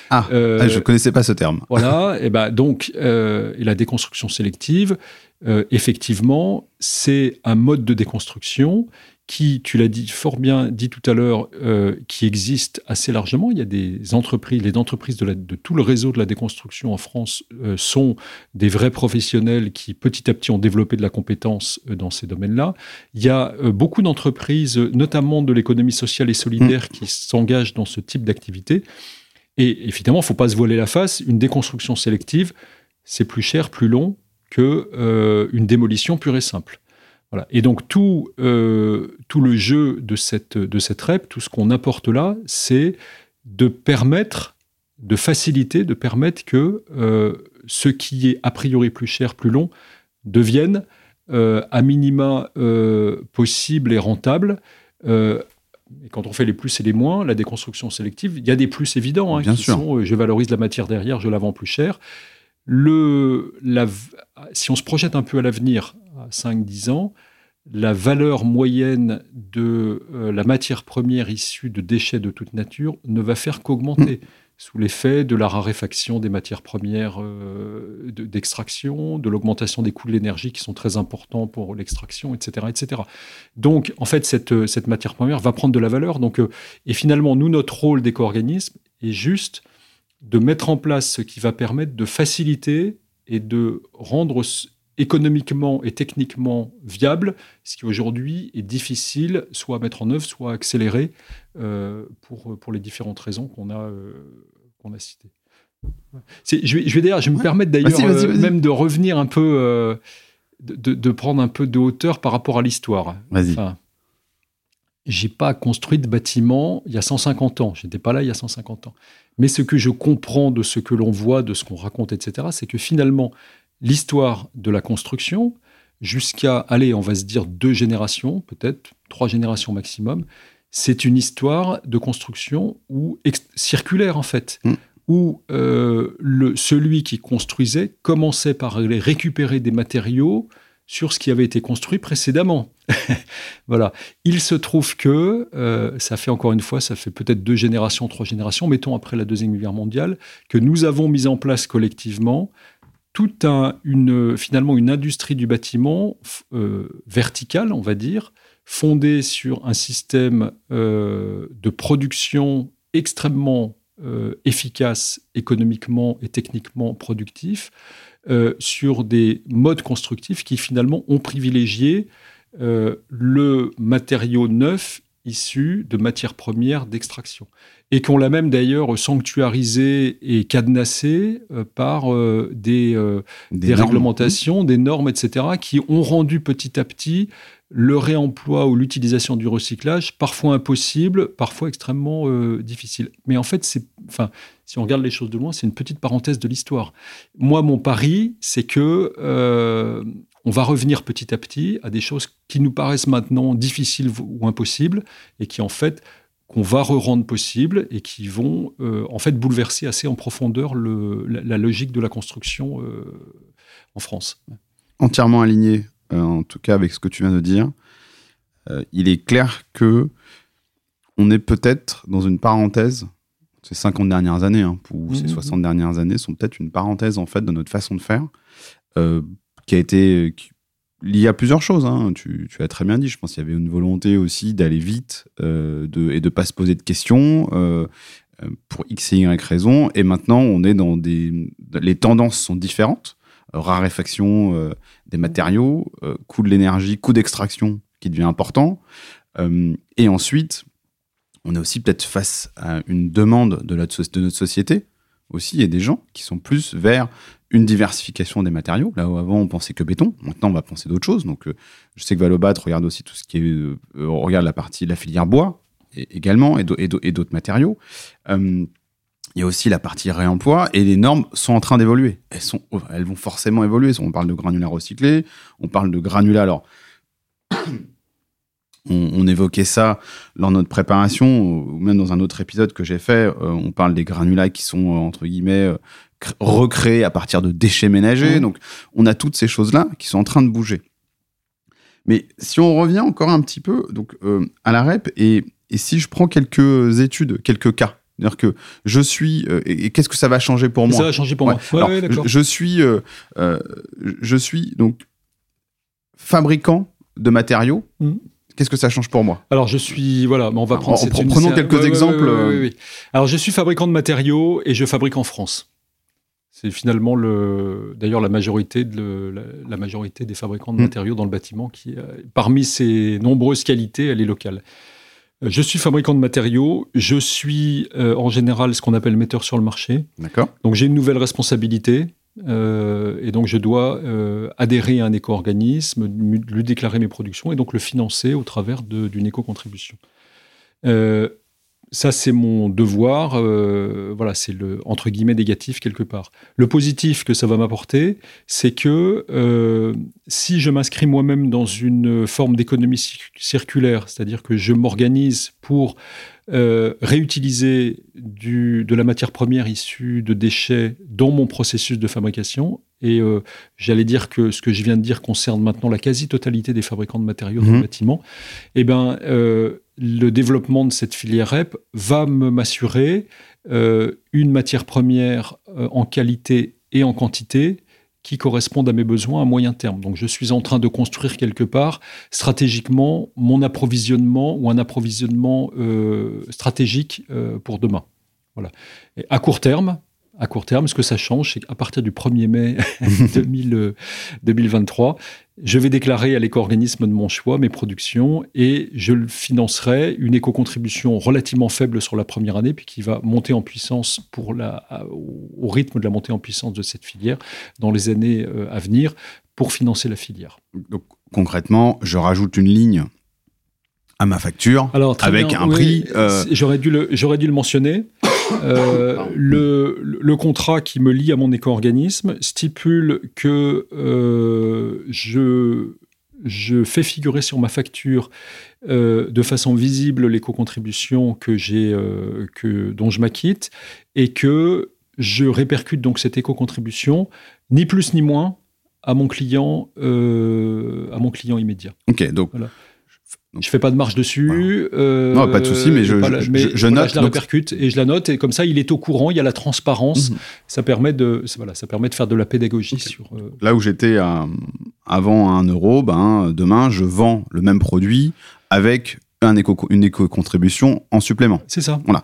Ah, je ne connaissais pas ce terme. (laughs) Voilà, et ben donc, et la déconstruction sélective, effectivement, c'est un mode de déconstruction qui, tu l'as dit fort bien dit tout à l'heure, euh, qui existe assez largement. Il y a des entreprises, les entreprises de, la, de tout le réseau de la déconstruction en France euh, sont des vrais professionnels qui petit à petit ont développé de la compétence euh, dans ces domaines-là. Il y a beaucoup d'entreprises, notamment de l'économie sociale et solidaire, mmh. qui s'engagent dans ce type d'activité. Et évidemment, il ne faut pas se voiler la face. Une déconstruction sélective, c'est plus cher, plus long que une démolition pure et simple. Et donc tout, euh, tout le jeu de cette, de cette REP, tout ce qu'on apporte là, c'est de permettre, de faciliter, de permettre que euh, ce qui est a priori plus cher, plus long, devienne euh, à minima possible et rentable. et quand on fait les plus et les moins, la déconstruction sélective, il y a des plus évidents. Hein, Bien sûr. je valorise la matière derrière, je la vends plus cher. Le, la, si on se projette un peu à l'avenir, à 5-10 ans, la valeur moyenne de la matière première issue de déchets de toute nature ne va faire qu'augmenter. Mmh sous l'effet de la raréfaction des matières premières euh, d'extraction, de, l'augmentation des coûts de l'énergie qui sont très importants pour l'extraction, etc., etc. Donc, en fait, cette, cette, matière première va prendre de la valeur. Donc, euh, et finalement, nous, notre rôle d'éco-organisme est juste de mettre en place ce qui va permettre de faciliter et de rendre économiquement et techniquement viable, ce qui aujourd'hui est difficile soit à mettre en œuvre, soit à accélérer euh, pour, pour les différentes raisons qu'on a, euh, qu'on a citées. Je vais, je vais d'ailleurs, je me permettre d'ailleurs euh, même de revenir un peu, de, de, prendre un peu de hauteur par rapport à l'histoire. Vas-y. Enfin, j'ai pas construit de bâtiment il y a 150 ans. J'étais pas là il y a 150 ans. Mais ce que je comprends de ce que l'on voit, de ce qu'on raconte, etc., c'est que finalement, l'histoire de la construction jusqu'à, allez, on va se dire deux générations, peut-être trois générations maximum, c'est une histoire de construction ou circulaire en fait, mm. où euh, le, celui qui construisait commençait par récupérer des matériaux sur ce qui avait été construit précédemment. (laughs) voilà. Il se trouve que, euh, ça fait encore une fois, ça fait peut-être deux générations, trois générations, mettons après la Deuxième Guerre mondiale, que nous avons mis en place collectivement toute une, finalement une industrie du bâtiment euh, verticale, on va dire, fondée sur un système euh, de production extrêmement euh, efficace économiquement et techniquement productif, sur des modes constructifs qui finalement ont privilégié le matériau neuf issu de matières premières d'extraction et qu'on l'a même d'ailleurs sanctuarisé et cadenassé euh, par euh, des, euh, des, réglementations, des normes, etc., qui ont rendu petit à petit le réemploi ou l'utilisation du recyclage parfois impossible, parfois extrêmement difficile. Mais en fait, c'est, enfin, si on regarde les choses de loin, c'est une petite parenthèse de l'histoire. Moi, mon pari, c'est que on va revenir petit à petit à des choses qui nous paraissent maintenant difficiles ou impossibles et qui en fait qu'on va re-rendre possible et qui vont euh, en fait bouleverser assez en profondeur la, logique de la construction euh, en France. Entièrement aligné, euh, en tout cas avec ce que tu viens de dire. il est clair que on est peut-être dans une parenthèse. Ces 50 dernières années, hein, ou ces 60 mmh, mmh, mmh. dernières années, sont peut-être une parenthèse en fait de notre façon de faire, qui a été, il y a plusieurs choses. Hein. Tu, as très bien dit. Je pense qu'il y avait une volonté aussi d'aller vite euh, de, et de pas se poser de questions euh, euh, pour x et y raisons. Et maintenant, on est dans. Les tendances sont différentes. Raréfaction des matériaux, coût de l'énergie, coût d'extraction qui devient important. et ensuite, on est aussi peut-être face à une demande de notre, de notre société aussi. A des gens qui sont plus vers une diversification des matériaux. Là où avant on pensait que béton, maintenant on va penser d'autres choses. Donc euh, je sais que Valobat regarde aussi tout ce qui est, euh, regarde la partie la filière bois également et d'autres matériaux. Euh, il y a aussi la partie réemploi et les normes sont en train d'évoluer. Elles, sont, elles vont forcément évoluer. On parle de granulat recyclé, on parle de granulat. Alors, (coughs) on, évoquait ça lors de notre préparation, ou même dans un autre épisode que j'ai fait. on parle des granulats qui sont, entre guillemets, recréer à partir de déchets ménagers. Mmh. Donc, on a toutes ces choses-là qui sont en train de bouger. Mais si on revient encore un petit peu donc, euh, à la REP, et, si je prends quelques études, quelques cas, c'est-à-dire que je suis. Euh, et, qu'est-ce que ça va changer pour moi? Ça va changer pour moi. je, suis, euh, je suis donc fabricant de matériaux. Mmh. Qu'est-ce que ça change pour moi? Alors je suis voilà, on va prendre. prenons quelques exemples. Alors je suis fabricant de matériaux et je fabrique en France. C'est finalement le, d'ailleurs la majorité de la, majorité des fabricants de mm. matériaux dans le bâtiment qui, euh, parmi ses nombreuses qualités, elle est locale. Euh, je suis fabricant de matériaux. Je suis euh, en général ce qu'on appelle metteur sur le marché. D'accord. Donc j'ai une nouvelle responsabilité. et donc je dois adhérer à un éco-organisme, lui déclarer mes productions et donc le financer au travers d'une éco-contribution ça c'est mon devoir, euh, voilà, c'est le entre guillemets négatif quelque part. Le positif que ça va m'apporter, c'est que euh, si je m'inscris moi-même dans une forme d'économie circulaire, c'est-à-dire que je m'organise pour euh, réutiliser de la matière première issue de déchets dans mon processus de fabrication, Et euh, j'allais dire que ce que je viens de dire concerne maintenant la quasi-totalité des fabricants de matériaux dans le Mhm. bâtiment. Eh ben, euh, le développement de cette filière REP va me m'assurer euh, une matière première en qualité et en quantité qui correspondent à mes besoins à moyen terme. Donc je suis en train de construire quelque part stratégiquement mon approvisionnement ou un approvisionnement stratégique pour demain. Voilà. Et à court terme, à court terme, ce que ça change, c'est qu'à partir du 1er mai (laughs) 2000, euh, 2023, je vais déclarer à l'éco-organisme de mon choix mes productions et je le financerai une éco-contribution relativement faible sur la première année, puis qui va monter en puissance pour la, au rythme de la montée en puissance de cette filière dans les années euh, à venir pour financer la filière. Donc, concrètement, je rajoute une ligne à ma facture Alors, avec bien, un oui, prix. euh, J'aurais dû, le- dû le mentionner. Euh, le, le contrat qui me lie à mon éco-organisme stipule que euh, je, je fais figurer sur ma facture euh, de façon visible l'éco-contribution que j'ai, que, dont je m'acquitte et que je répercute donc cette éco-contribution, ni plus ni moins, à mon client, euh, à mon client immédiat. Ok, donc Voilà. Donc- Je fais pas de marge dessus. euh, Non, pas de souci, mais je- la- je- je- je voilà, note, la donc- répercute et je la note et comme ça, il est au courant. Il y a la transparence. Mhm. Ça permet de, voilà, ça permet de faire de la pédagogie sur. euh, là où j'étais à- avant à 1 euro, ben, demain, je vends le même produit avec un éco, une éco-contribution en supplément. c'est ça. Donc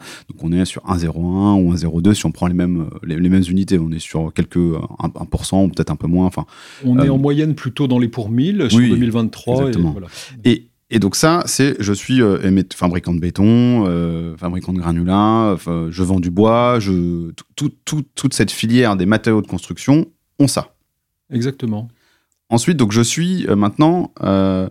on est sur 1,01 ou 1,02 si on prend les mêmes, euh, les, les mêmes unités. On est sur quelques 1%, 1% ou peut-être un peu moins. Enfin, On est Euh, en moyenne plutôt dans les pour 1000 sur oui, 2023. et exactement. voilà. Et, et donc ça, c'est je suis euh, fabricant de béton, euh, fabricant de granulats, je vends du bois, je, tout, tout- toute cette filière des matériaux de construction ont ça. Exactement. Ensuite, donc je suis euh, maintenant, euh,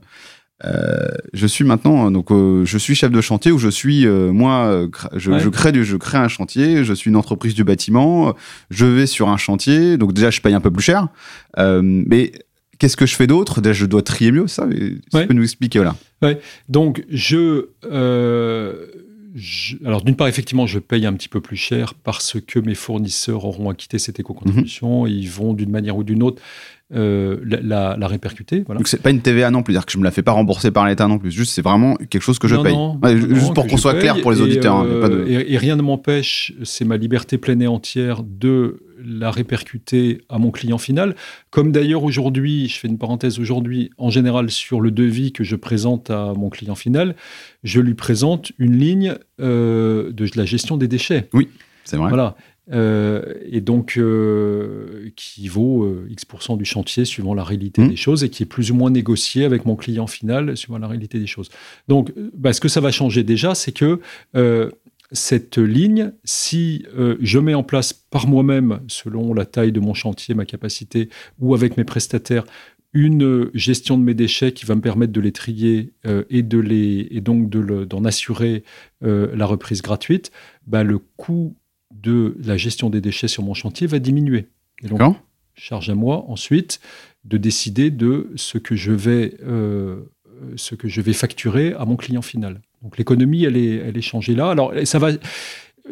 je suis maintenant, donc je suis chef de chantier ou je suis moi, je, Ouais. je crée du, je crée un chantier, je suis une entreprise du bâtiment, je vais sur un chantier, donc déjà je paye un peu plus cher, mais qu'est-ce que je fais d'autre? Déjà je dois trier mieux ça. Ouais. tu peux nous expliquer voilà. Donc, je, euh, je- alors d'une part, effectivement, je paye un petit peu plus cher parce que mes fournisseurs auront acquitté cette éco-contribution et ils vont d'une manière ou d'une autre euh, la, la- la répercuter. Voilà. Donc c'est pas une TVA non plus, c'est-à-dire que je me la fais pas rembourser par l'État non plus. Juste c'est vraiment quelque chose que je Non, paye. non, Ouais, non, juste pour qu'on soit clair pour les Et, auditeurs. hein, de- euh, et, et rien ne m'empêche, c'est ma liberté pleine et entière de la répercuter à mon client final. Comme d'ailleurs aujourd'hui, je fais une parenthèse aujourd'hui, en général sur le devis que je présente à mon client final, je lui présente une ligne euh, de la gestion des déchets. C'est vrai. Voilà. Euh, et donc, euh, qui vaut euh, X% du chantier suivant la réalité Mhm. des choses et qui est plus ou moins négocié avec mon client final suivant la réalité des choses. Donc, bah, ce que ça va changer déjà, c'est que cette ligne, si euh, je mets en place par moi-même, selon la taille de mon chantier, ma capacité, ou avec mes prestataires, une euh, gestion de mes déchets qui va me permettre de les trier euh, et, de les, et donc de d'en assurer euh, la reprise gratuite, bah, le coût de la gestion des déchets sur mon chantier va diminuer. Et donc, charge à moi ensuite de décider de ce que je vais, ce que je vais facturer à mon client final. Donc l'économie, elle est, elle est changée là. Alors ça va.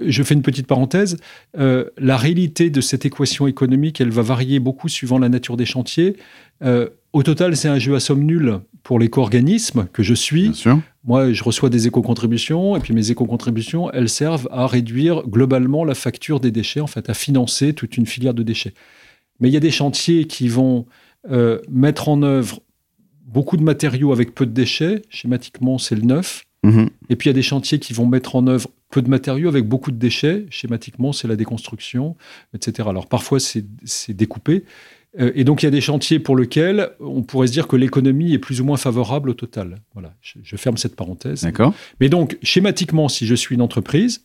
Je fais une petite parenthèse. Euh, la réalité de cette équation économique, elle va varier beaucoup suivant la nature des chantiers. Euh, au total, c'est un jeu à somme nulle pour l'éco-organisme que je suis. Bien sûr. Moi, je reçois des éco-contributions, et puis mes éco-contributions, elles servent à réduire globalement la facture des déchets, en fait, à financer toute une filière de déchets. Mais il y a des chantiers qui vont euh, mettre en œuvre beaucoup de matériaux avec peu de déchets. Schématiquement, c'est le neuf. Mhm. Et puis il y a des chantiers qui vont mettre en œuvre peu de matériaux avec beaucoup de déchets. Schématiquement, c'est la déconstruction, etc. Alors parfois, c'est découpé. Euh, Et donc il y a des chantiers pour lesquels on pourrait se dire que l'économie est plus ou moins favorable au total. Voilà, je, je ferme cette parenthèse. D'accord. Mais donc, schématiquement, si je suis une entreprise,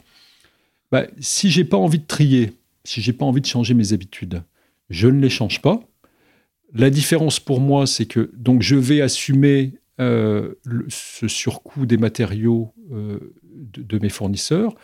bah, si j'ai pas envie de trier, si j'ai pas envie de changer mes habitudes, je ne les change pas. La différence pour moi, c'est que donc je vais assumer le- ce surcoût des matériaux euh, de, de mes fournisseurs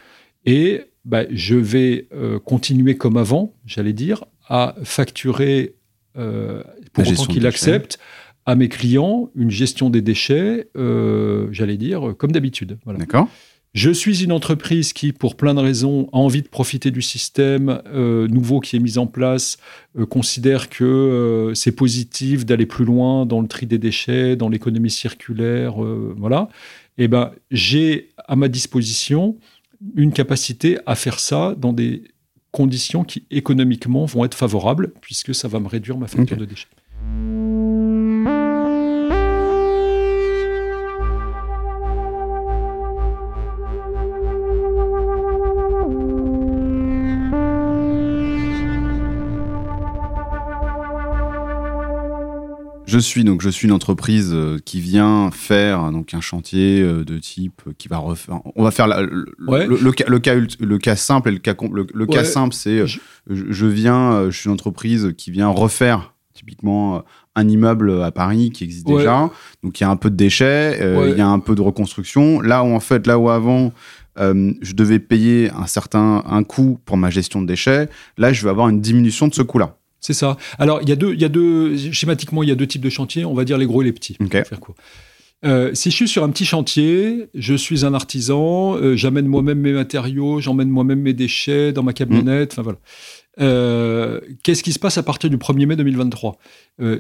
et bah, je vais euh, continuer comme avant, j'allais dire, à facturer euh, pour autant déchets. acceptent à mes clients une gestion des déchets, euh, j'allais dire, comme d'habitude. Voilà. D'accord. Je suis une entreprise qui, pour plein de raisons, a envie de profiter du système euh, nouveau qui est mis en place, euh, considère que euh, c'est positif d'aller plus loin dans le tri des déchets, dans l'économie circulaire, voilà. Et eh ben, j'ai à ma disposition une capacité à faire ça dans des conditions qui économiquement vont être favorables, puisque ça va me réduire ma facture de déchets. Je suis donc je suis une entreprise euh, qui vient faire donc un chantier euh, de type euh, qui va refaire. On va faire le, le, cas, le, cas, le cas simple et le cas le, cas simple c'est je... viens je suis une entreprise qui vient refaire typiquement un immeuble à Paris qui existe déjà. Donc il y a un peu de déchets il y a un peu de reconstruction. Là où en fait là où avant je devais payer un certain un coût pour ma gestion de déchets là je vais avoir une diminution de ce coût là c'est ça. Alors, il y, a deux, il y a deux, schématiquement, il y a deux types de chantiers. On va dire les gros et les petits. Faire euh, si je suis sur un petit chantier, je suis un artisan, euh, j'amène moi-même mes matériaux, j'emmène moi-même mes déchets dans ma camionnette, enfin voilà. Euh, qu'est-ce qui se passe à partir du 1er mai 2023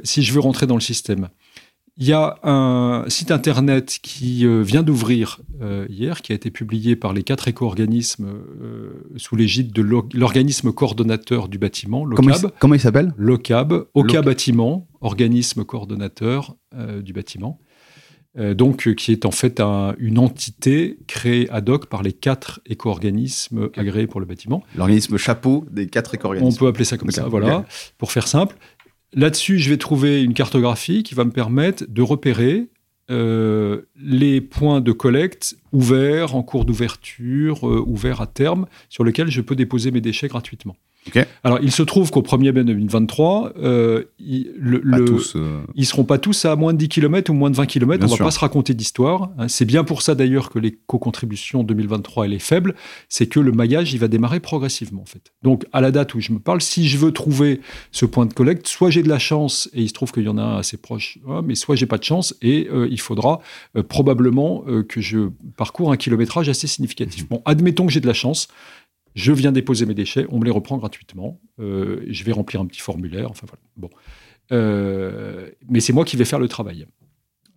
si je veux rentrer dans le système il y a un site internet qui euh, vient d'ouvrir euh, hier, qui a été publié par les quatre éco-organismes euh, sous l'égide de l'organisme coordonnateur du bâtiment, l'OCAB. Comment il s'appelle? L'OCAB, OCA Bâtiment, organisme coordonnateur du bâtiment. donc, qui est en fait une entité créée ad hoc par les quatre éco-organismes agréés pour le bâtiment. L'organisme chapeau des quatre éco-organismes. On peut appeler ça comme ça, voilà, pour faire simple. Là-dessus, je vais trouver une cartographie qui va me permettre de repérer euh, les points de collecte ouverts, en cours d'ouverture, euh, ouverts à terme, sur lesquels je peux déposer mes déchets gratuitement. Alors, il se trouve qu'au 1er mai 2023, euh, ils, le, euh, ils seront pas tous à moins de 10 km ou moins de 20 km. on ne va pas se raconter d'histoire. Hein. C'est bien pour ça d'ailleurs que l'éco-contribution 2023 elle est faible. C'est que le maillage il va démarrer progressivement en fait. Donc à la date où je me parle, si je veux trouver ce point de collecte, soit j'ai de la chance et il se trouve qu'il y en a un assez proche, hein, mais soit j'ai pas de chance et euh, il faudra euh, probablement que je parcours un kilométrage assez significatif. Mmh. Bon, admettons que j'ai de la chance je viens déposer mes déchets, on me les reprend gratuitement, euh, je vais remplir un petit formulaire, enfin voilà. Bon. Euh, mais c'est moi qui vais faire le travail.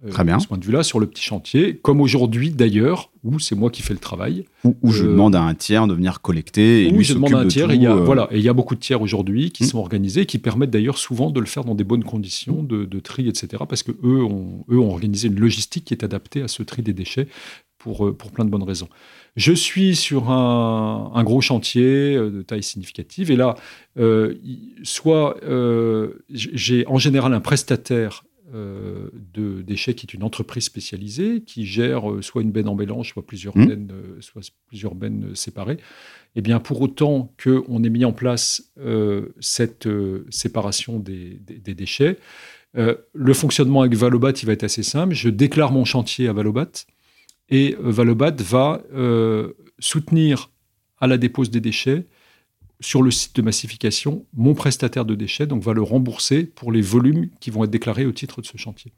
Euh, Très bien. De ce point de vue-là, sur le petit chantier, comme aujourd'hui d'ailleurs, où c'est moi qui fais le travail. Où, je demande à un tiers de venir collecter et lui je demande à un tiers. il y a, voilà, et il y a beaucoup de tiers aujourd'hui qui hmm. sont organisés, qui permettent d'ailleurs souvent de le faire dans des bonnes conditions de, tri, etc. Parce que eux ont, eux ont organisé une logistique qui est adaptée à ce tri des déchets pour, pour plein de bonnes raisons. Je suis sur un, gros chantier euh, de taille significative et là, euh, soit euh, j'ai en général un prestataire de déchets qui est une entreprise spécialisée qui gère soit une benne en mélange, soit plusieurs mmh. bennes, soit plusieurs bennes séparées. Eh bien, pour autant qu'on ait mis en place cette séparation des, des déchets, le fonctionnement avec Valobat, il va être assez simple. Je déclare mon chantier à Valobat. Et euh, Valobat va euh, soutenir à la dépose des déchets sur le site de massification mon prestataire de déchets, donc va le rembourser pour les volumes qui vont être déclarés au titre de ce chantier.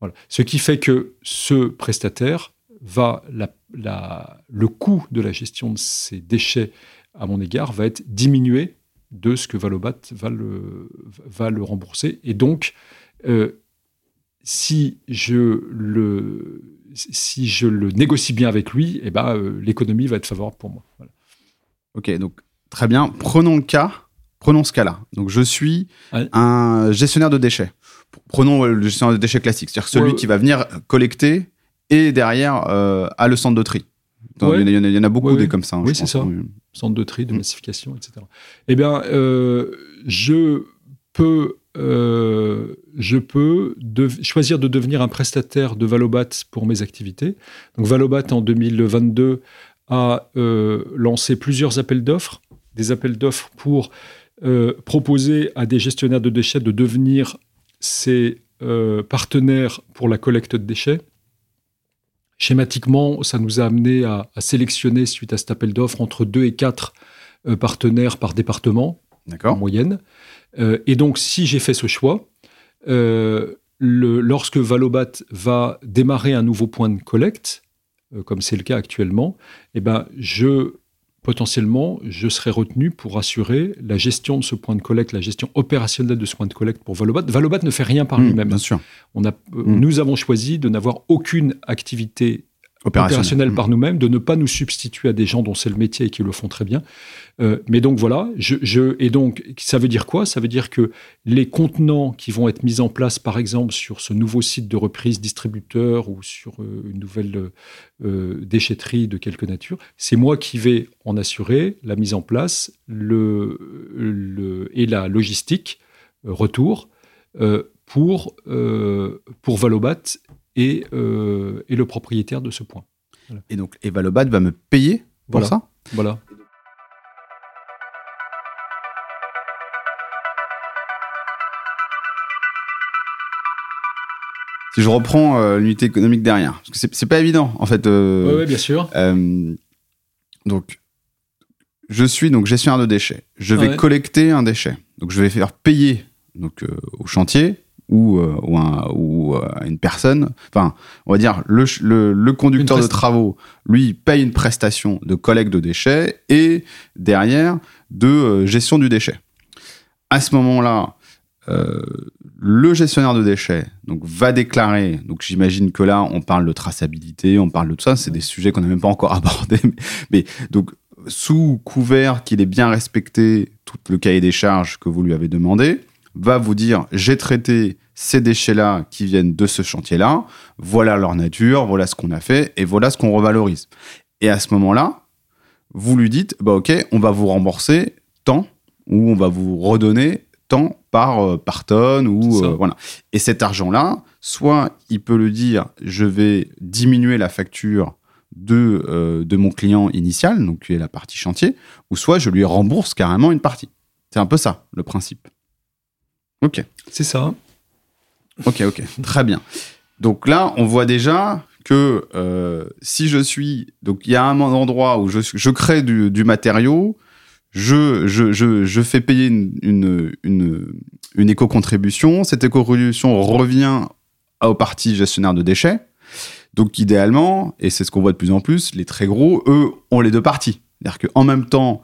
Voilà. Ce qui fait que ce prestataire va le coût de la gestion de ces déchets à mon égard va être diminué de ce que Valobat va le, va le rembourser. Et donc, euh, si je le si je le négocie bien avec lui, eh ben, euh, l'économie va être favorable pour moi. Ok, donc très bien. Prenons le cas, prenons ce cas-là. Donc je suis un gestionnaire de déchets. Prenons le gestionnaire de déchets classique, c'est-à-dire celui qui va venir collecter et derrière euh, a le centre de tri. Il, y en a, beaucoup des comme ça. Hein, oui, c'est ça. Centre de tri, de mm. massification, etc. Eh bien, euh, je peux euh, je peux choisir de devenir un prestataire de Valobat pour mes activités. Donc Valobat, en 2022, a euh, lancé plusieurs appels d'offres, des appels d'offres pour euh, proposer à des gestionnaires de déchets de devenir ses partenaires pour la collecte de déchets. Schématiquement, ça nous a amené à, à sélectionner, suite à cet appel d'offres, entre deux et quatre partenaires par département, en moyenne. Euh, et donc, si j'ai fait ce choix, euh, lorsque Valobat va démarrer un nouveau point de collecte, comme c'est le cas actuellement, eh ben, je potentiellement, je serai retenu pour assurer la gestion de ce point de collecte, la gestion opérationnelle de ce point de collecte pour Valobat. Valobat ne fait rien par Mmh, lui-même. Bien sûr. On a, euh, Mm. Nous avons choisi de n'avoir aucune activité Opérationnel. Mmh. par nous-mêmes, de ne pas nous substituer à des gens dont c'est le métier et qui le font très bien. Euh, mais donc voilà, je, je- et donc ça veut dire quoi? Ça veut dire que les contenants qui vont être mis en place, par exemple, sur ce nouveau site de reprise distributeur ou sur euh, une nouvelle euh, déchetterie de quelque nature, c'est moi qui vais en assurer la mise en place le, le, et la logistique retour pour, pour Valobat et, euh, et le propriétaire de ce point. Et donc, Evalobat va me payer pour Voilà. ça? Voilà. Si je reprends euh, l'unité économique derrière, parce que c'est- pas évident, en fait. euh, Oui, bien sûr. Donc, je suis donc gestionnaire de déchets. Je vais Ouais. collecter un déchet. Donc, je vais faire payer donc au chantier ou, euh, ou, un- ou, euh, une personne. Enfin, on va dire le, ch- le, le conducteur de travaux, lui, paye une prestation de collecte de déchets et derrière de euh, gestion du déchet. À ce moment-là, euh, le gestionnaire de déchets donc, va déclarer, donc j'imagine que là, on parle de traçabilité, on parle de tout ça, c'est des sujets qu'on n'a même pas encore (laughs) abordés, mais, mais donc, sous couvert qu'il ait bien respecté tout le cahier des charges que vous lui avez demandé, va vous dire, j'ai traité ces déchets-là qui viennent de ce chantier-là, voilà leur nature, voilà ce qu'on a fait, et voilà ce qu'on revalorise. Et à ce moment-là, vous lui dites, bah ok, on va vous rembourser tant, ou on va vous redonner tant par, euh, par tonne, ou euh, voilà. Et cet argent-là, soit il peut le dire, je vais diminuer la facture de, euh, de mon client initial, donc qui est la partie chantier, ou soit je lui rembourse carrément une partie. C'est un peu ça, le principe. Ok, C'est ça. ok, ok, très bien. Donc là, on voit déjà que euh, si je suis... Donc il y a un endroit où je, je crée du, du matériau, je, je, je, je fais payer une, une, une, une éco-contribution, cette éco-contribution revient au parti gestionnaire de déchets. Donc idéalement, et c'est ce qu'on voit de plus en plus, les très gros, eux, ont les deux parties. C'est-à-dire qu'en même temps,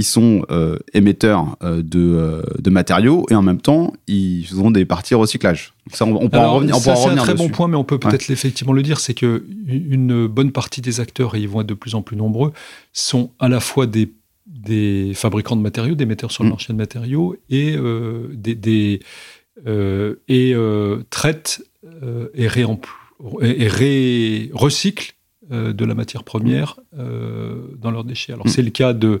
ils sont euh, émetteurs euh, de, euh, de matériaux et en même temps, ils ont des parties recyclage. Ça, on, on pourra en revenir, c'est un très bon point, mais on peut peut-être effectivement le dire, c'est que une bonne partie des acteurs, et ils vont être de plus en plus nombreux, sont à la fois des, des fabricants de matériaux, des metteurs sur le Mm. marché de matériaux, et, euh, des, des, euh, et euh, traitent et, et, ré- recyclent de la matière première euh, dans leurs déchets. Alors Mm. c'est le cas de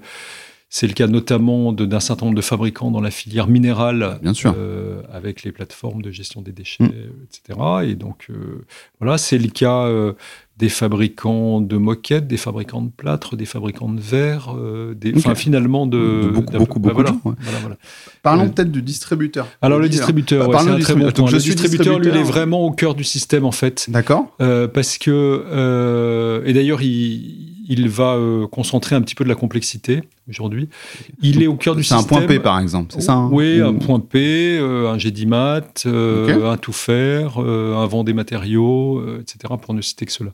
c'est le cas notamment de- d'un certain nombre de fabricants dans la filière minérale, Bien sûr. euh, avec les plateformes de gestion des déchets, Mm. euh, etc. Et donc, euh, voilà, c'est le cas euh, des fabricants de moquettes, des fabricants de plâtre, des fabricants de verre, euh, des, finalement, de, De beaucoup, beaucoup, bah, beaucoup de voilà, gens, ouais. voilà, voilà. Parlons Euh, peut-être du distributeur. Alors, le Dis, distributeur, Bah, ouais, parlons c'est un très bon distributeur. point. Donc, Le suis distributeur, lui, il est distributeur. vraiment au cœur du système, en fait. D'accord Euh, parce que, euh, et d'ailleurs, il, il va euh, concentrer un petit peu de la complexité aujourd'hui. Il est au cœur du C'est un système. point P, par exemple, c'est ça hein Oui, Ou- un point P, euh, un Gédimat, euh, Ok. un tout faire, un vent des matériaux, etc., pour ne citer que cela.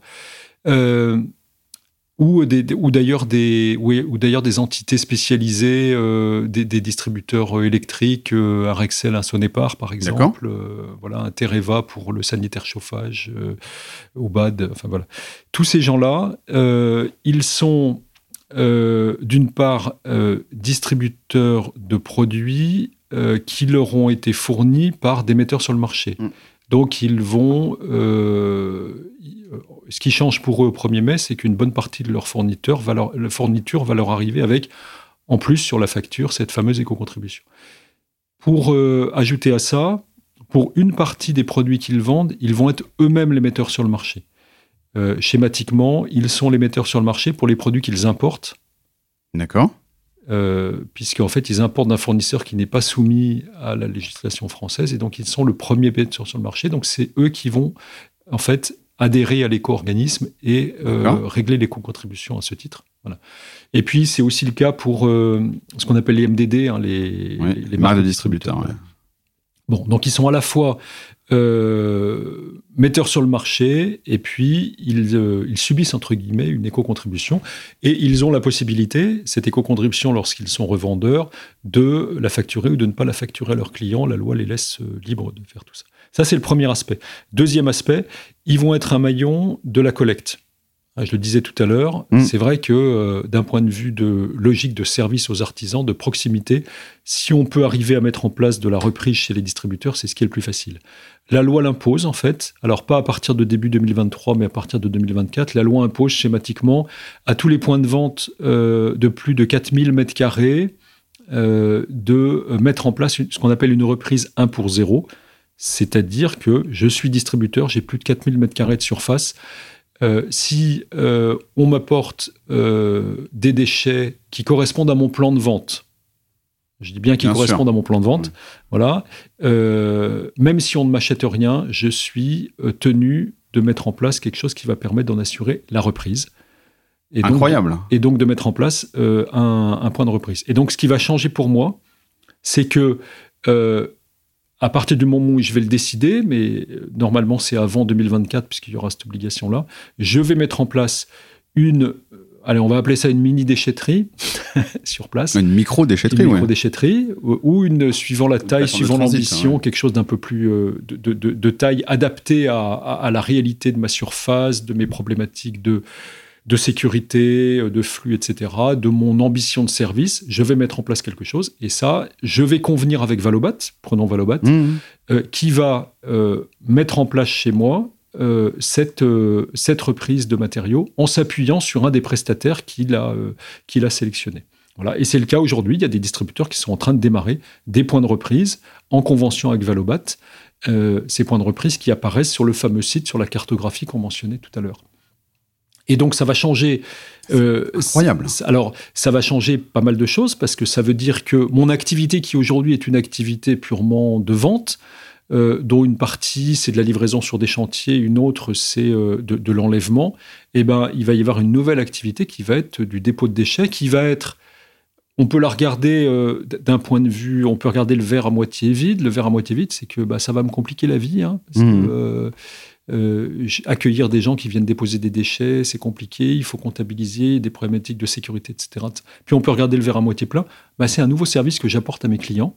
Euh, ou, des, des- ou d'ailleurs des, oui, ou d'ailleurs des entités spécialisées, euh, des, des distributeurs euh, électriques, euh, un Rexel, un Sonépar par exemple, euh, voilà, un Tereva pour le sanitaire chauffage, euh, au BAD, enfin voilà. Tous ces gens-là, euh, ils sont euh, d'une part euh, distributeurs de produits euh, qui leur ont été fournis par des metteurs sur le marché. Mm. Donc ils vont... ce qui change pour eux au 1er mai, c'est qu'une bonne partie de leur fourniture va leur, la fourniture va leur arriver avec, en plus sur la facture, cette fameuse éco-contribution. Pour euh, ajouter à ça, pour une partie des produits qu'ils vendent, ils vont être eux-mêmes les metteurs sur le marché. Euh, schématiquement, ils sont les metteurs sur le marché pour les produits qu'ils importent, D'accord. euh, puisqu'en fait, ils importent d'un fournisseur qui n'est pas soumis à la législation française, et donc ils sont le premier metteur sur le marché. Donc c'est eux qui vont, en fait, adhérer à l'éco-organisme et euh, régler l'éco-contribution à ce titre. Voilà. Et puis, c'est aussi le cas pour euh, ce qu'on appelle les MDD, hein, les, Oui, les marques de distributeurs. ouais. Bon, donc ils sont à la fois euh, metteurs sur le marché, et puis ils, euh, ils subissent entre guillemets une éco-contribution, et ils ont la possibilité, cette éco-contribution lorsqu'ils sont revendeurs, de la facturer ou de ne pas la facturer à leurs clients. La loi les laisse libres de faire tout ça. Ça, c'est le premier aspect. Deuxième aspect, ils vont être un maillon de la collecte. Ah, je le disais tout à l'heure, Mm. c'est vrai que euh, d'un point de vue de logique de service aux artisans, de proximité, si on peut arriver à mettre en place de la reprise chez les distributeurs, c'est ce qui est le plus facile. La loi l'impose en fait, alors pas à partir de début 2023, mais à partir de 2024. La loi impose schématiquement à tous les points de vente euh, de plus de 4000 mètres carrés euh, de mettre en place une- ce qu'on appelle une reprise 1 pour 0. C'est-à-dire que je suis distributeur, j'ai plus de 4000 mètres carrés de surface. Euh, si euh, on m'apporte euh, des déchets qui correspondent à mon plan de vente, je dis bien qui correspondent sûr. à mon plan de vente, voilà, même si on ne m'achète rien, je suis tenu de mettre en place quelque chose qui va permettre d'en assurer la reprise. Et donc, Incroyable. et donc de mettre en place un, un point de reprise. Et donc ce qui va changer pour moi, c'est que à partir du moment où je vais le décider, mais euh, normalement c'est avant 2024 puisqu'il y aura cette obligation-là, je vais mettre en place une, euh, allez on va appeler ça une mini déchetterie (laughs) sur place. Une micro-déchetterie, Une ouais. micro-déchetterie, ou ou une, suivant la taille, suivant l'ambition, ouais. quelque chose d'un peu plus euh, de, de- de- de taille adaptée à, à- à la réalité de ma surface, de mes problématiques de, de sécurité, euh, de flux, etc., de mon ambition de service. Je vais mettre en place quelque chose. Et ça, je vais convenir avec Valobat, prenons Valobat, Mmh. euh, qui va euh, mettre en place chez moi euh, cette, cette reprise de matériaux en s'appuyant sur un des prestataires qu'il a, qu'il a sélectionné. Voilà. Et c'est le cas aujourd'hui. Il y a des distributeurs qui sont en train de démarrer des points de reprise en convention avec Valobat. euh, ces points de reprise qui apparaissent sur le fameux site, sur la cartographie qu'on mentionnait tout à l'heure. Et donc ça va changer. euh, Incroyable. Alors ça va changer pas mal de choses parce que ça veut dire que mon activité qui aujourd'hui est une activité purement de vente, euh, dont une partie c'est de la livraison sur des chantiers, une autre c'est euh, de, de l'enlèvement, et ben il va y avoir une nouvelle activité qui va être du dépôt de déchets, qui va être on peut la regarder euh, d'un point de vue, on peut regarder le verre à moitié vide. Le verre à moitié vide, c'est que bah, ça va me compliquer la vie. hein, parce que, euh, euh, accueillir des gens qui viennent déposer des déchets, c'est compliqué. Il faut comptabiliser des problématiques de sécurité, etc. Puis on peut regarder le verre à moitié plein. Bah, c'est un nouveau service que j'apporte à mes clients.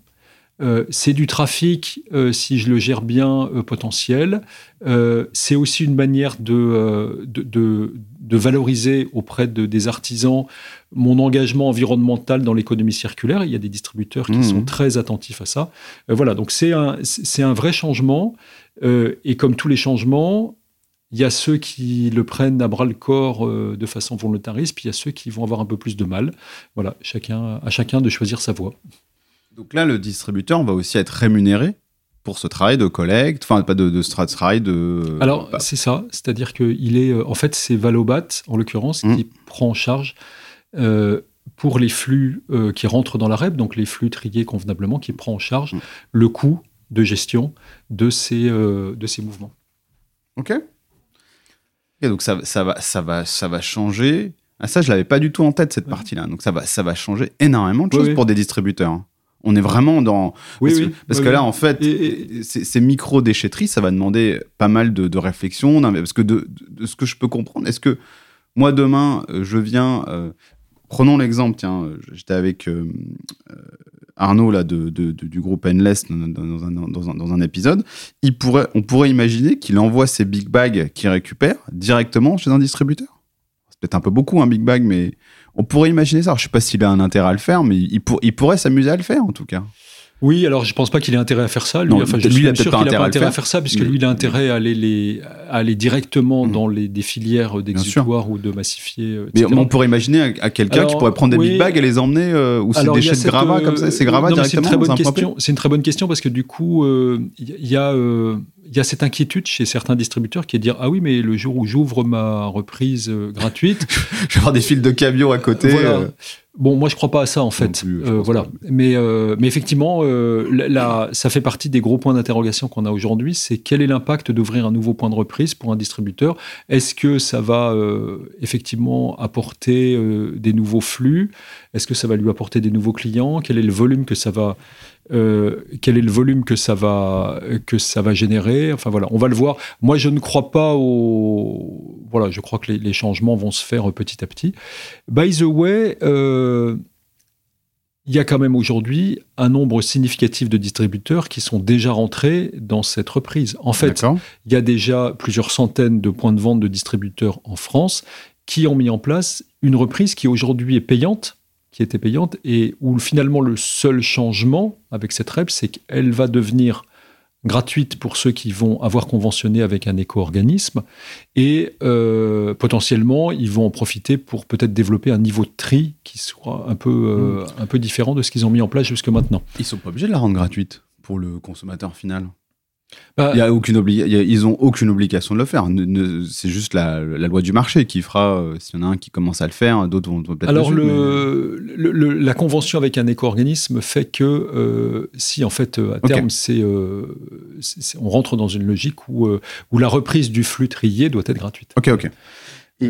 Euh, c'est du trafic, euh, si je le gère bien, euh, potentiel. C'est aussi une manière de, de, de- de valoriser auprès de, des artisans mon engagement environnemental dans l'économie circulaire. Il y a des distributeurs qui Mhm. sont très attentifs à ça. Voilà, donc c'est un, c'est c'est un vrai changement. Et comme tous les changements, il y a ceux qui le prennent à bras le corps de façon volontariste, puis il y a ceux qui vont avoir un peu plus de mal. Voilà, chacun, à chacun de choisir sa voie. Donc là, le distributeur va aussi être rémunéré pour ce travail de collecte, enfin pas de, de ce tra- travail de. Alors, bah, c'est ça, c'est-à-dire qu'il est, euh, en fait, c'est Valobat, en l'occurrence, Mm. qui prend en charge euh, pour les flux euh, qui rentrent dans la REP, donc les flux triés convenablement, qui prend en charge Mm. le coût de gestion de ces, euh, de ces mouvements. ok. Et donc ça, ça va, ça va, ça va changer. Ah, ça, je l'avais pas du tout en tête cette Ouais. partie-là. Donc ça va, ça va changer énormément de choses pour des distributeurs. On est vraiment dans. Oui, parce oui. que, parce oui, que là, en fait, Et- ces, ces micro-déchetteries, ça va demander pas mal de, de réflexion. Parce que de, ce que je peux comprendre, est-ce que moi, demain, euh, je viens. euh, prenons l'exemple, tiens, euh, j'étais avec euh, Arnaud là, de, du groupe Endless dans un, dans un- dans un épisode. Il pourrait, on pourrait imaginer qu'il envoie ses big bags qu'il récupère directement chez un distributeur. C'est peut-être un peu beaucoup, un big bag, mais on pourrait imaginer ça. Alors, je sais pas s'il a un intérêt à le faire, mais il, pour- il pourrait s'amuser à le faire, en tout cas. Oui, alors je pense pas qu'il ait intérêt à faire ça. Lui, Non, enfin, je lui, suis il a sûr pas qu'il n'a pas intérêt à faire. ça, puisque Mais- lui, il a intérêt à aller, les, à aller directement Mm. dans les, des filières sûr. d'exutoires ou de massifiés. euh, Mais on pourrait imaginer à, à quelqu'un qui pourrait prendre des oui. big bags et les emmener, euh, ou a déchets de gravats euh, comme ça, gravats mais c'est une directement. C'est une très bonne question parce que du coup, euh, il y, a, euh, il y a cette inquiétude chez certains distributeurs qui est de dire ah oui, mais le jour où j'ouvre ma reprise euh, gratuite, (laughs) Je vais avoir des fils de camion à côté. Voilà. euh, Bon, moi, je crois pas à ça, en fait. plus, Euh, voilà. Mais, euh, mais effectivement, euh, la- la- ça fait partie des gros points d'interrogation qu'on a aujourd'hui. C'est quel est l'impact d'ouvrir un nouveau point de reprise pour un distributeur? Est-ce que ça va effectivement apporter des nouveaux flux? Est-ce que ça va lui apporter des nouveaux clients? Quel est le volume que ça va quel est le volume que ça va que ça va générer? Enfin voilà, on va le voir. Moi, je ne crois pas au voilà, je crois que les, changements vont se faire petit à petit. By the way il y a quand même aujourd'hui un nombre significatif de distributeurs qui sont déjà rentrés dans cette reprise. En fait, il y a déjà plusieurs centaines de points de vente de distributeurs en France qui ont mis en place une reprise qui aujourd'hui est payante, qui était payante, et où finalement le seul changement avec cette REP, c'est qu'elle va devenir gratuite pour ceux qui vont avoir conventionné avec un éco-organisme et euh, potentiellement ils vont en profiter pour peut-être développer un niveau de tri qui soit un peu, euh, hmm. un peu différent de ce qu'ils ont mis en place jusque maintenant. Ils sont pas obligés de la rendre gratuite pour le consommateur final bah, y a aucune ils ont aucune obligation de le faire. c'est juste la, loi du marché qui fera, euh, s'il y en a un qui commence à le faire, d'autres vont peut-être Alors, le, la convention avec un éco-organisme fait que euh, si, en fait, euh, à terme, c'est, on rentre dans une logique où, où la reprise du flux trié doit être gratuite. Ok, ok. Et,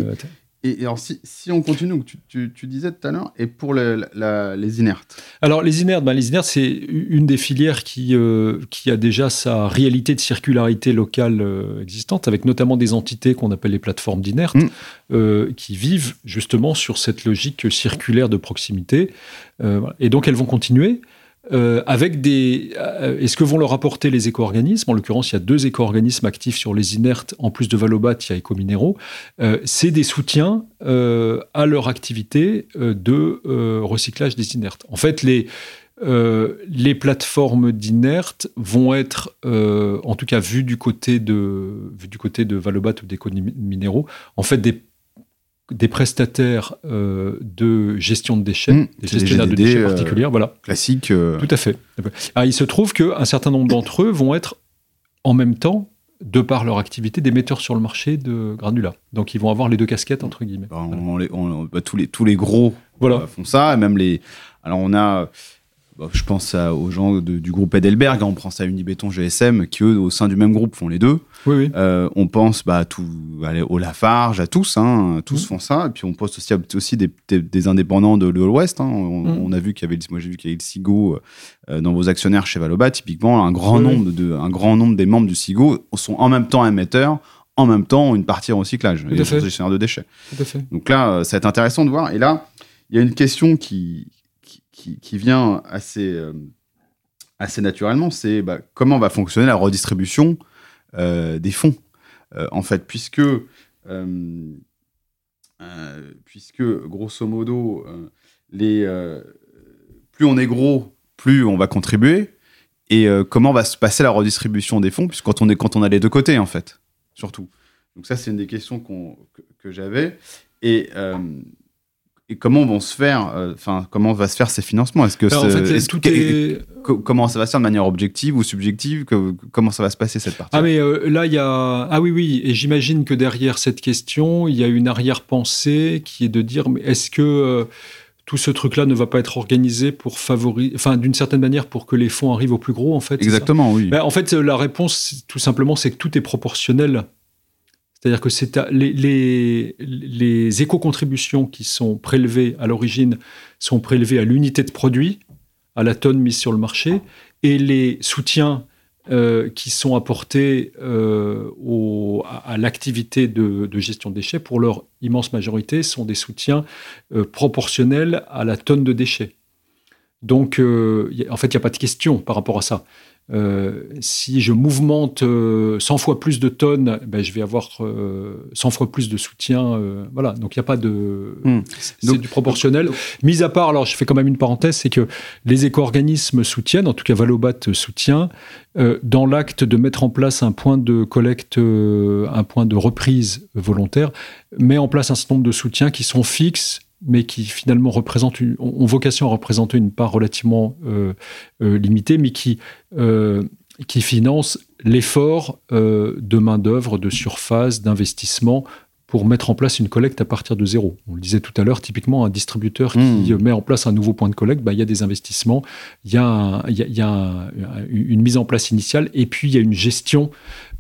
alors, si, si, on continue, tu, tu, disais tout à l'heure, et pour les inertes Alors, les inertes, ben, les inertes, c'est une des filières qui, euh, qui a déjà sa réalité de circularité locale euh, existante, avec notamment des entités qu'on appelle les plateformes d'inertes, mm. euh, qui vivent justement sur cette logique circulaire de proximité. et donc, elles vont continuer. Euh, avec des. Euh, est-ce que vont leur apporter les éco-organismes? En l'occurrence, il y a deux éco-organismes actifs sur les inertes. En plus de Valobat, il y a Ecominéraux. Euh, c'est des soutiens à leur activité de recyclage des inertes. En fait, les. les plateformes d'inertes vont être, en tout cas vu du côté de, vu de Valobat ou d'Ecominéraux, en fait des des prestataires euh, de gestion de déchets, mmh, des gestionnaires de déchets euh, particuliers, voilà. Classique. Euh. Tout à fait. Ah, il se trouve qu'un certain nombre d'entre eux vont être en même temps, de par leur activité, des metteurs sur le marché de granulats. Donc ils vont avoir les deux casquettes, entre guillemets. Bah, bah, tous, les, tous les gros voilà. font ça, et même les... Alors on a je pense aux gens du groupe Edelberg, on prend ça à Unibéton GSM, qui eux, au sein du même groupe, font les deux. Euh, on pense bah, tout, au Lafarge, à tous, hein, tous mmh. font ça. Et puis on pense aussi, aussi des, indépendants de, l'Ouest. Hein. Mmh. On, a vu qu'il y avait, moi j'ai vu qu'il y avait le SIGO euh, dans vos actionnaires chez Valobat. Typiquement, un grand, nombre de, un grand nombre des membres du SIGO sont en même temps émetteurs en même temps une partie recyclage, et gestionnaires de déchets. Donc là, euh, ça va être intéressant de voir. Et là, il y a une question qui, qui, vient assez, euh, assez naturellement, c'est bah, comment va fonctionner la redistribution euh, des fonds, euh, en fait, puisque, puisque grosso modo, les, plus on est gros, plus on va contribuer, et comment va se passer la redistribution des fonds, puisque quand on, est, quand on a les deux côtés, en fait, surtout. Donc ça, c'est une des questions que, que j'avais. Et et comment vont se faire, euh, enfin, comment va se faire ces financements? Est-ce que comment ça va se faire de manière objective ou subjective? Comment ça va se passer cette partie Ah mais euh, là il y a ah oui oui et j'imagine que derrière cette question il y a une arrière-pensée qui est de dire est-ce que euh, tout ce truc-là ne va pas être organisé pour favoriser, enfin, d'une certaine manière, pour que les fonds arrivent au plus gros, en fait. Exactement, oui. Ben, en fait, la réponse, tout simplement, c'est que tout est proportionnel c'est-à-dire que les éco-contributions qui sont prélevées à l'origine sont prélevées à l'unité de produit, à la tonne mise sur le marché, et les soutiens euh, qui sont apportés euh, à, l'activité de, gestion de déchets, pour leur immense majorité, sont des soutiens euh, proportionnels à la tonne de déchets. Donc, en fait, il n'y a pas de question par rapport à ça. Euh, si je mouvemente 100 euh, fois plus de tonnes, ben, je vais avoir 100 euh, fois plus de soutien. voilà, donc il n'y a pas de. Hmm. C'est du proportionnel. Mis à part, alors je fais quand même une parenthèse, c'est que les éco-organismes soutiennent, en tout cas Valobat soutient, dans l'acte de mettre en place un point de collecte, un point de reprise volontaire, met en place un certain nombre de soutiens qui sont fixes mais qui finalement représentent ont vocation à représenter une part relativement euh, euh, limitée, mais qui, euh, qui finance l'effort de main-d'œuvre, de surface, d'investissement pour mettre en place une collecte à partir de zéro. On le disait tout à l'heure, typiquement un distributeur qui mmh. met en place un nouveau point de collecte, bah, il y a des investissements, il y a, y a, une mise en place initiale, et puis il y a une gestion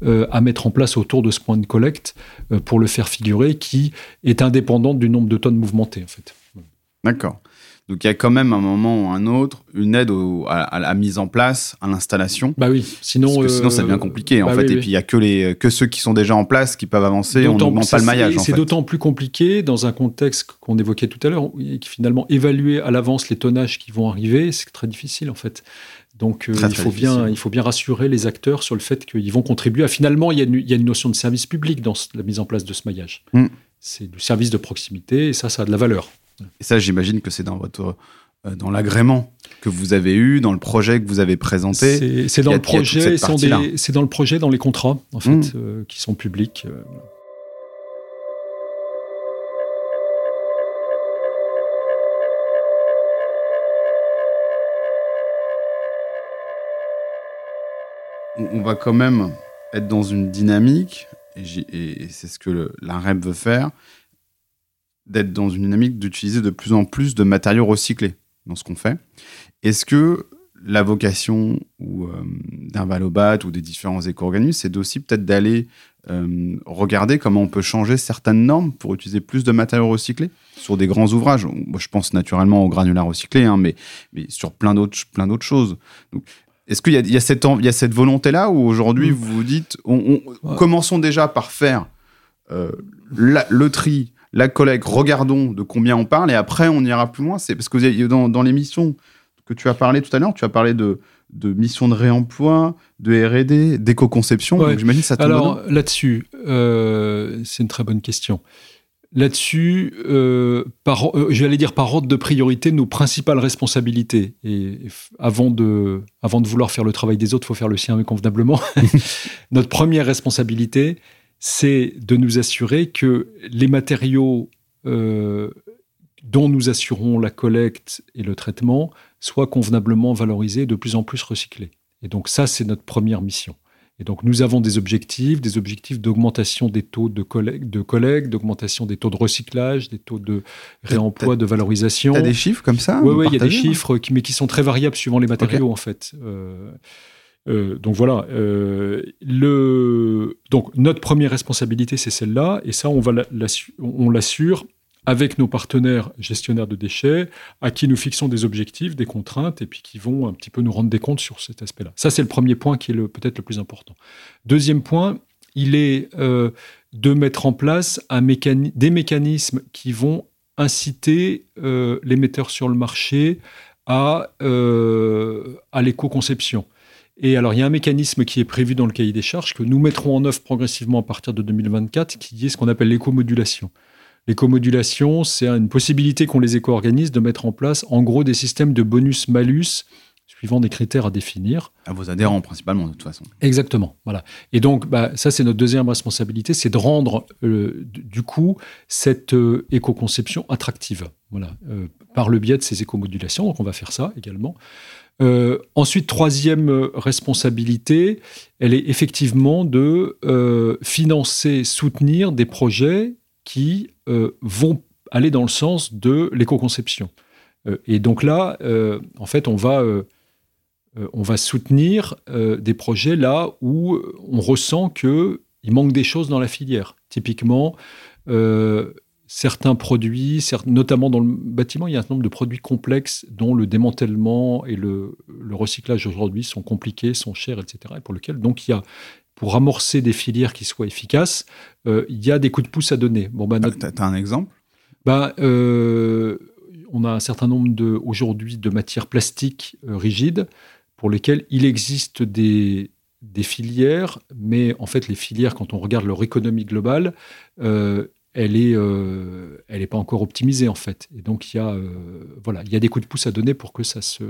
euh, à mettre en place autour de ce point de collecte euh, pour le faire figurer, qui est indépendante du nombre de tonnes mouvementées en fait. D'accord. Donc il y a quand même un moment ou un autre une aide à, la mise en place, à l'installation. Bah oui, sinon, Parce que sinon ça devient compliqué en bah fait. et puis il y a que les que ceux qui sont déjà en place qui peuvent avancer. On n'augmente pas le maillage. C'est d'autant plus compliqué dans un contexte qu'on évoquait tout à l'heure, qui finalement évaluer à l'avance les tonnages qui vont arriver, c'est très difficile en fait. Donc euh, il, faut bien, il faut bien rassurer les acteurs sur le fait qu'ils vont contribuer à finalement, il y, a une, il y, a une, notion de service public dans la mise en place de ce maillage. Mm. C'est du service de proximité et ça, ça a de la valeur. Et ça, j'imagine que c'est dans votre euh, dans l'agrément que vous avez eu, dans le projet que vous avez présenté. C'est dans, le projet, c'est dans le projet, dans les contrats en fait, mm. euh, qui sont publics. On va quand même être dans une dynamique, et, c'est ce que la REP veut faire, d'être dans une dynamique d'utiliser de plus en plus de matériaux recyclés dans ce qu'on fait. Est-ce que la vocation euh, d'un Valobat ou des différents éco-organismes, c'est aussi peut-être d'aller euh, regarder comment on peut changer certaines normes pour utiliser plus de matériaux recyclés sur des grands ouvrages? Moi, je pense naturellement au granulat recyclé, hein, mais, sur plein d'autres, plein d'autres choses. Est-ce qu'il y, y, a cette, volonté-là où aujourd'hui mm. vous vous dites, on, commençons déjà par faire euh, le tri, la collecte, regardons de combien on parle et après on ira plus loin. C'est parce que dans, dans l'émission que tu as parlé tout à l'heure, tu as parlé de, de mission de réemploi, de R&D, d'éco-conception. J'imagine ça. Alors là-dessus, euh, c'est une très bonne question. Là-dessus, euh, euh, aller dire par ordre de priorité, nos principales responsabilités. Et, avant, de, avant de vouloir faire le travail des autres, il faut faire le sien convenablement. (laughs) Notre première responsabilité, c'est de nous assurer que les matériaux euh, dont nous assurons la collecte et le traitement soient convenablement valorisés et de plus en plus recyclés. Et donc ça, c'est notre première mission. Et donc, nous avons des objectifs, des objectifs d'augmentation des taux de collègues, de collègues, d'augmentation des taux de recyclage, des taux de réemploi, de valorisation. Tu as des chiffres comme ça Oui, il y a des chiffres, qui, mais qui sont très variables suivant les matériaux, en fait. Euh, euh, donc voilà. Euh, le, donc, notre première responsabilité, c'est celle-là. Et ça, on, va on l'assure avec nos partenaires gestionnaires de déchets, à qui nous fixons des objectifs, des contraintes, et puis qui vont un petit peu nous rendre des comptes sur cet aspect-là. Ça, c'est le premier point qui est peut-être le plus important. Deuxième point, il est euh, de mettre en place des mécanismes qui vont inciter euh, les metteurs sur le marché à, euh, à l'éco-conception. Et alors, il y a un mécanisme qui est prévu dans le cahier des charges que nous mettrons en œuvre progressivement à partir de 2024, qui est ce qu'on appelle l'éco-modulation. L'éco-modulation, c'est une possibilité qu'ont les éco-organismes de mettre en place, en gros, des systèmes de bonus-malus suivant des critères à définir. À vos adhérents, principalement, de toute façon. Exactement. Voilà. Et donc, bah, ça, c'est notre deuxième responsabilité, c'est de rendre, euh, du coup, cette euh, éco-conception attractive. Voilà. Euh, par le biais de ces éco-modulations. Donc, on va faire ça également. ensuite, troisième responsabilité, elle est effectivement de financer, soutenir des projets qui euh, vont aller dans le sens de l'éco-conception. Euh, et donc là, euh, en fait, on va, on va soutenir des projets là où on ressent qu'il manque des choses dans la filière. Typiquement, certains produits, notamment dans le bâtiment, il y a un nombre de produits complexes dont le démantèlement et le, le recyclage aujourd'hui sont compliqués, sont chers, etc. Et pour lesquels donc il y a pour amorcer des filières qui soient efficaces, euh, il y a des coups de pouce à donner. Bon, bah, ah, Tu as un exemple? Bah, euh, On a un certain nombre de, aujourd'hui de matières plastiques euh, rigides pour lesquelles il existe des, des filières, mais en fait, les filières, quand on regarde leur économie globale, elle est, euh, elle est pas encore optimisée en fait. Et donc il y a, euh, voilà, il y a des coups de pouce à donner pour que ça se.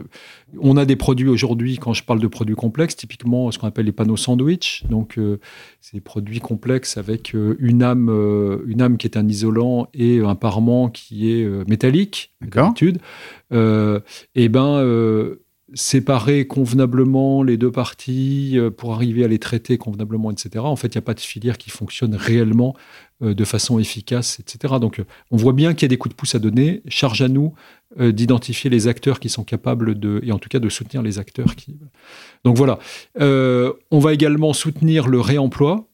On a des produits aujourd'hui. Quand je parle de produits complexes, typiquement ce qu'on appelle les panneaux sandwich. Donc euh, c'est des produits complexes avec une âme, une âme qui est un isolant et un parement qui est métallique d'habitude. et ben séparer convenablement les deux parties pour arriver à les traiter convenablement, etc. En fait, il n'y a pas de filière qui fonctionne réellement euh, de façon efficace, etc. Donc, euh, on voit bien qu'il y a des coups de pouce à donner. Charge à nous euh, d'identifier les acteurs qui sont capables de, et en tout cas de soutenir les acteurs qui. Donc voilà. on va également soutenir le réemploi.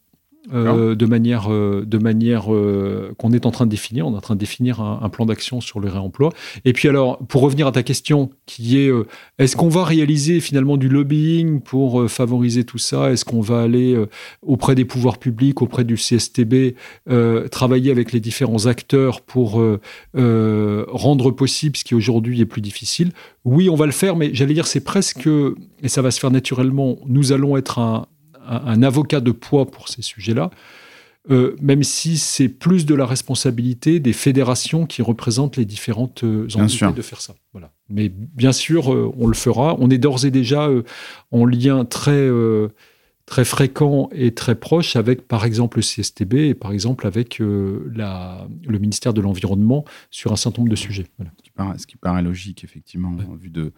Euh, de manière, euh, de manière euh, qu'on est en train de définir. On est en train de définir un, plan d'action sur le réemploi. Et puis alors, pour revenir à ta question, qui est est-ce qu'on va réaliser finalement du lobbying pour favoriser tout ça? Est-ce qu'on va aller auprès des pouvoirs publics, auprès du CSTB, travailler avec les différents acteurs pour rendre possible ce qui aujourd'hui est plus difficile? Oui, on va le faire, mais j'allais dire c'est presque, et ça va se faire naturellement, nous allons être un, un, avocat de poids pour ces sujets-là, euh, même si c'est plus de la responsabilité des fédérations qui représentent les différentes euh, entités de faire ça. Voilà. Mais bien sûr, euh, on le fera. On est d'ores et déjà en lien très, très fréquent et très proche avec, par exemple, le CSTB et par exemple avec la, le ministère de l'Environnement sur un certain nombre de sujets. Ce, qui paraît, logique, effectivement, vue de...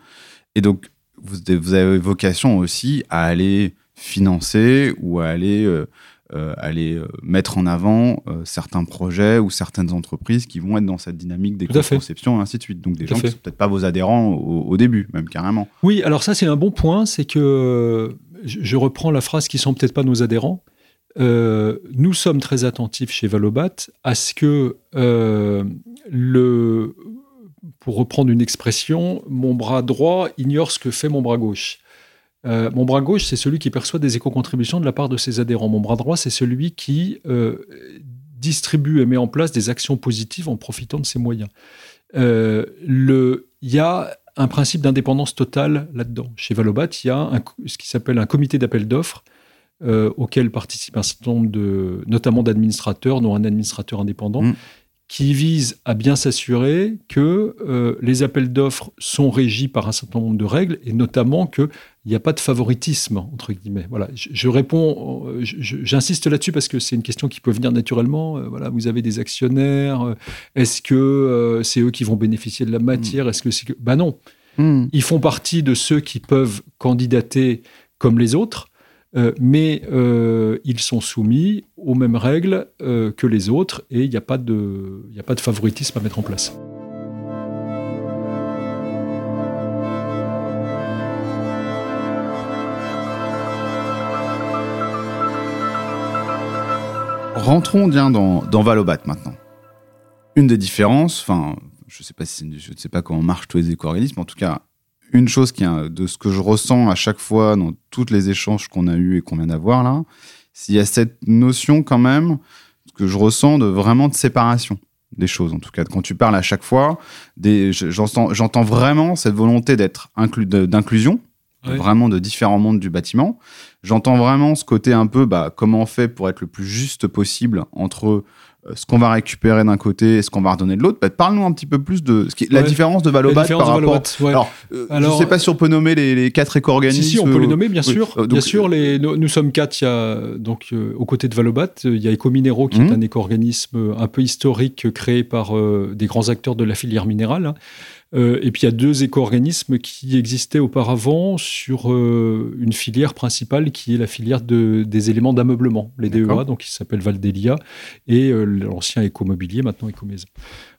Et donc, vous, vous avez vocation aussi à aller financer ou à aller, euh, euh, aller euh, mettre en avant certains projets ou certaines entreprises qui vont être dans cette dynamique d'éco-conception et ainsi de suite. Donc des gens qui ne sont peut-être pas vos adhérents au, début, même carrément. Oui, alors ça c'est un bon point, c'est que je, reprends la phrase qui sont peut-être pas nos adhérents. nous sommes très attentifs chez Valobat à ce que le, pour reprendre une expression, mon bras droit ignore ce que fait mon bras gauche. Euh, mon bras gauche, c'est celui qui perçoit des éco-contributions de la part de ses adhérents. Mon bras droit, c'est celui qui euh, distribue et met en place des actions positives en profitant de ses moyens. Euh, il y a un principe d'indépendance totale là-dedans. Chez Valobat, il y a ce qui s'appelle un comité d'appel d'offres auquel participent un certain nombre de, notamment d'administrateurs, dont un administrateur indépendant, mmh qui vise à bien s'assurer que les appels d'offres sont régis par un certain nombre de règles et notamment qu'il n'y a pas de favoritisme, entre guillemets. Voilà, je, réponds, euh, j'insiste là-dessus parce que c'est une question qui peut venir naturellement. Euh, voilà, vous avez des actionnaires, est-ce que c'est eux qui vont bénéficier de la matière hmm. Est-ce que c'est que... Ben non, hmm. ils font partie de ceux qui peuvent candidater comme les autres. Euh, mais euh, ils sont soumis aux mêmes règles euh, que les autres et il n'y a, pas de, a pas de favoritisme à mettre en place. Rentrons bien dans, dans Valobat maintenant. Une des différences, enfin, je ne sais pas comment marchent tous les éco-organismes, en tout cas, une chose qui de ce que je ressens à chaque fois dans tous les échanges qu'on a eus et qu'on vient d'avoir là, s'il y a cette notion quand même que je ressens de vraiment de séparation des choses. En tout cas, quand tu parles à chaque fois, j'entends vraiment cette volonté d'être d'inclusion, vraiment de différents mondes du bâtiment. J'entends vraiment ce côté un peu, bah, comment on fait pour être le plus juste possible entre euh, ce qu'on va récupérer d'un côté et ce qu'on va redonner de l'autre. Bah, Parle-nous un petit peu plus de ce qui, la différence de Valobat par rapport. Alors, euh, je ne sais pas si on peut nommer les, quatre éco-organismes. Si, si, on peut les nommer, bien sûr. Euh, bien sûr, les, nous, sommes quatre. Il y a, donc, aux côtés de Valobat, il y a Ecominero, qui est mmh. un éco-organisme un peu historique créé par des grands acteurs de la filière minérale. Hein. Euh, et puis il y a deux éco-organismes qui existaient auparavant sur euh, une filière principale qui est la filière de, des éléments d'ameublement, les DEA, donc qui s'appelle Valdelia, et euh, l'ancien écomobilier, maintenant écomaison.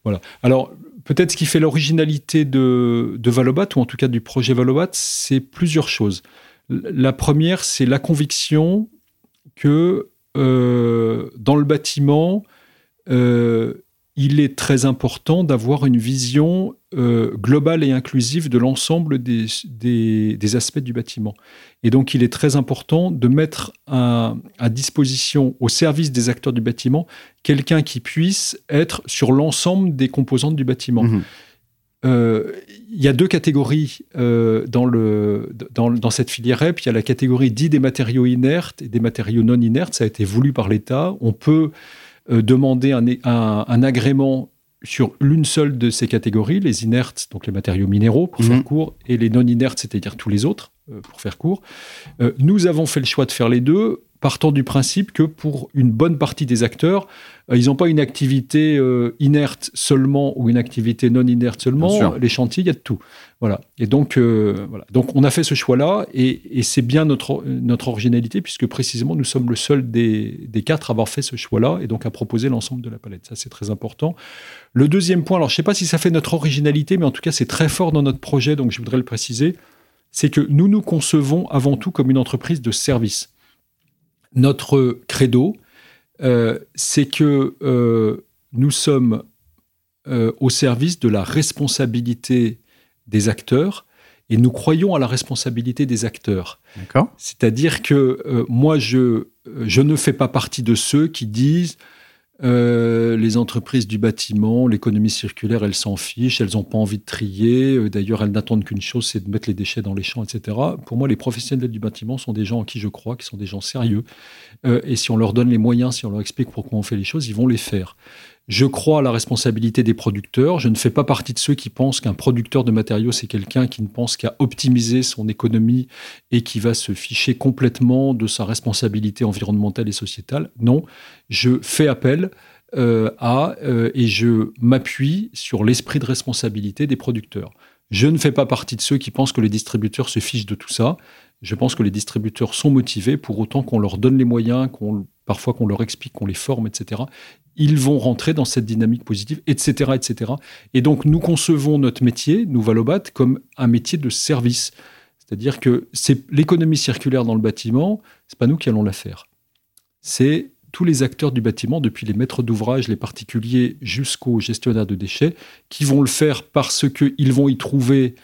Voilà. Alors peut-être ce qui fait l'originalité de, de Valobat, ou en tout cas du projet Valobat, c'est plusieurs choses. La première, c'est la conviction que dans le bâtiment, il est très important d'avoir une vision euh, globale et inclusive de l'ensemble des, des, aspects du bâtiment. Et donc, il est très important de mettre à, disposition, au service des acteurs du bâtiment, quelqu'un qui puisse être sur l'ensemble des composantes du bâtiment. Mhm. Euh, il y a deux catégories euh, dans, le, dans, dans, cette filière REP. Il y a la catégorie dite des matériaux inertes et des matériaux non inertes. Ça a été voulu par l'État. On peut demander un, agrément sur l'une seule de ces catégories, les inertes, donc les matériaux minéraux, pour faire mhm. court, et les non inertes, c'est-à-dire tous les autres, euh, pour faire court. Euh, nous avons fait le choix de faire les deux partant du principe que pour une bonne partie des acteurs, euh, ils n'ont pas une activité euh, inerte seulement ou une activité non inerte seulement. Les chantiers, il y a de tout. Voilà. Et donc, euh, voilà. donc on a fait ce choix-là et, c'est bien notre, notre originalité puisque précisément nous sommes le seul des, des quatre à avoir fait ce choix-là et donc à proposer l'ensemble de la palette. Ça, c'est très important. Le deuxième point, alors je ne sais pas si ça fait notre originalité, mais en tout cas, c'est très fort dans notre projet, donc je voudrais le préciser, c'est que nous nous concevons avant tout comme une entreprise de service. Notre credo, c'est que nous sommes au service de la responsabilité des acteurs et nous croyons à la responsabilité des acteurs. C'est-à-dire que moi, je, je ne fais pas partie de ceux qui disent euh, les entreprises du bâtiment, l'économie circulaire, elles s'en fichent, elles n'ont pas envie de trier. Euh, d'ailleurs, elles n'attendent qu'une chose, c'est de mettre les déchets dans les champs, etc. Pour moi, les professionnels du bâtiment sont des gens en qui je crois, qui sont des gens sérieux. Euh, et si on leur donne les moyens, si on leur explique pourquoi on fait les choses, ils vont les faire. Je crois à la responsabilité des producteurs. Je ne fais pas partie de ceux qui pensent qu'un producteur de matériaux, c'est quelqu'un qui ne pense qu'à optimiser son économie et qui va se ficher complètement de sa responsabilité environnementale et sociétale. Non, je fais appel euh, à euh, et je m'appuie sur l'esprit de responsabilité des producteurs. Je ne fais pas partie de ceux qui pensent que les distributeurs se fichent de tout ça. Je pense que les distributeurs sont motivés pour autant qu'on leur donne les moyens, qu'on parfois qu'on leur explique, qu'on les forme, etc ils vont rentrer dans cette dynamique positive, etc., etc. Et donc, nous concevons notre métier, nous, Valobat, comme un métier de service. C'est-à-dire que c'est l'économie circulaire dans le bâtiment, c'est pas nous qui allons la faire. C'est tous les acteurs du bâtiment, depuis les maîtres d'ouvrage, les particuliers, jusqu'aux gestionnaires de déchets, qui vont le faire parce qu'ils vont y trouver,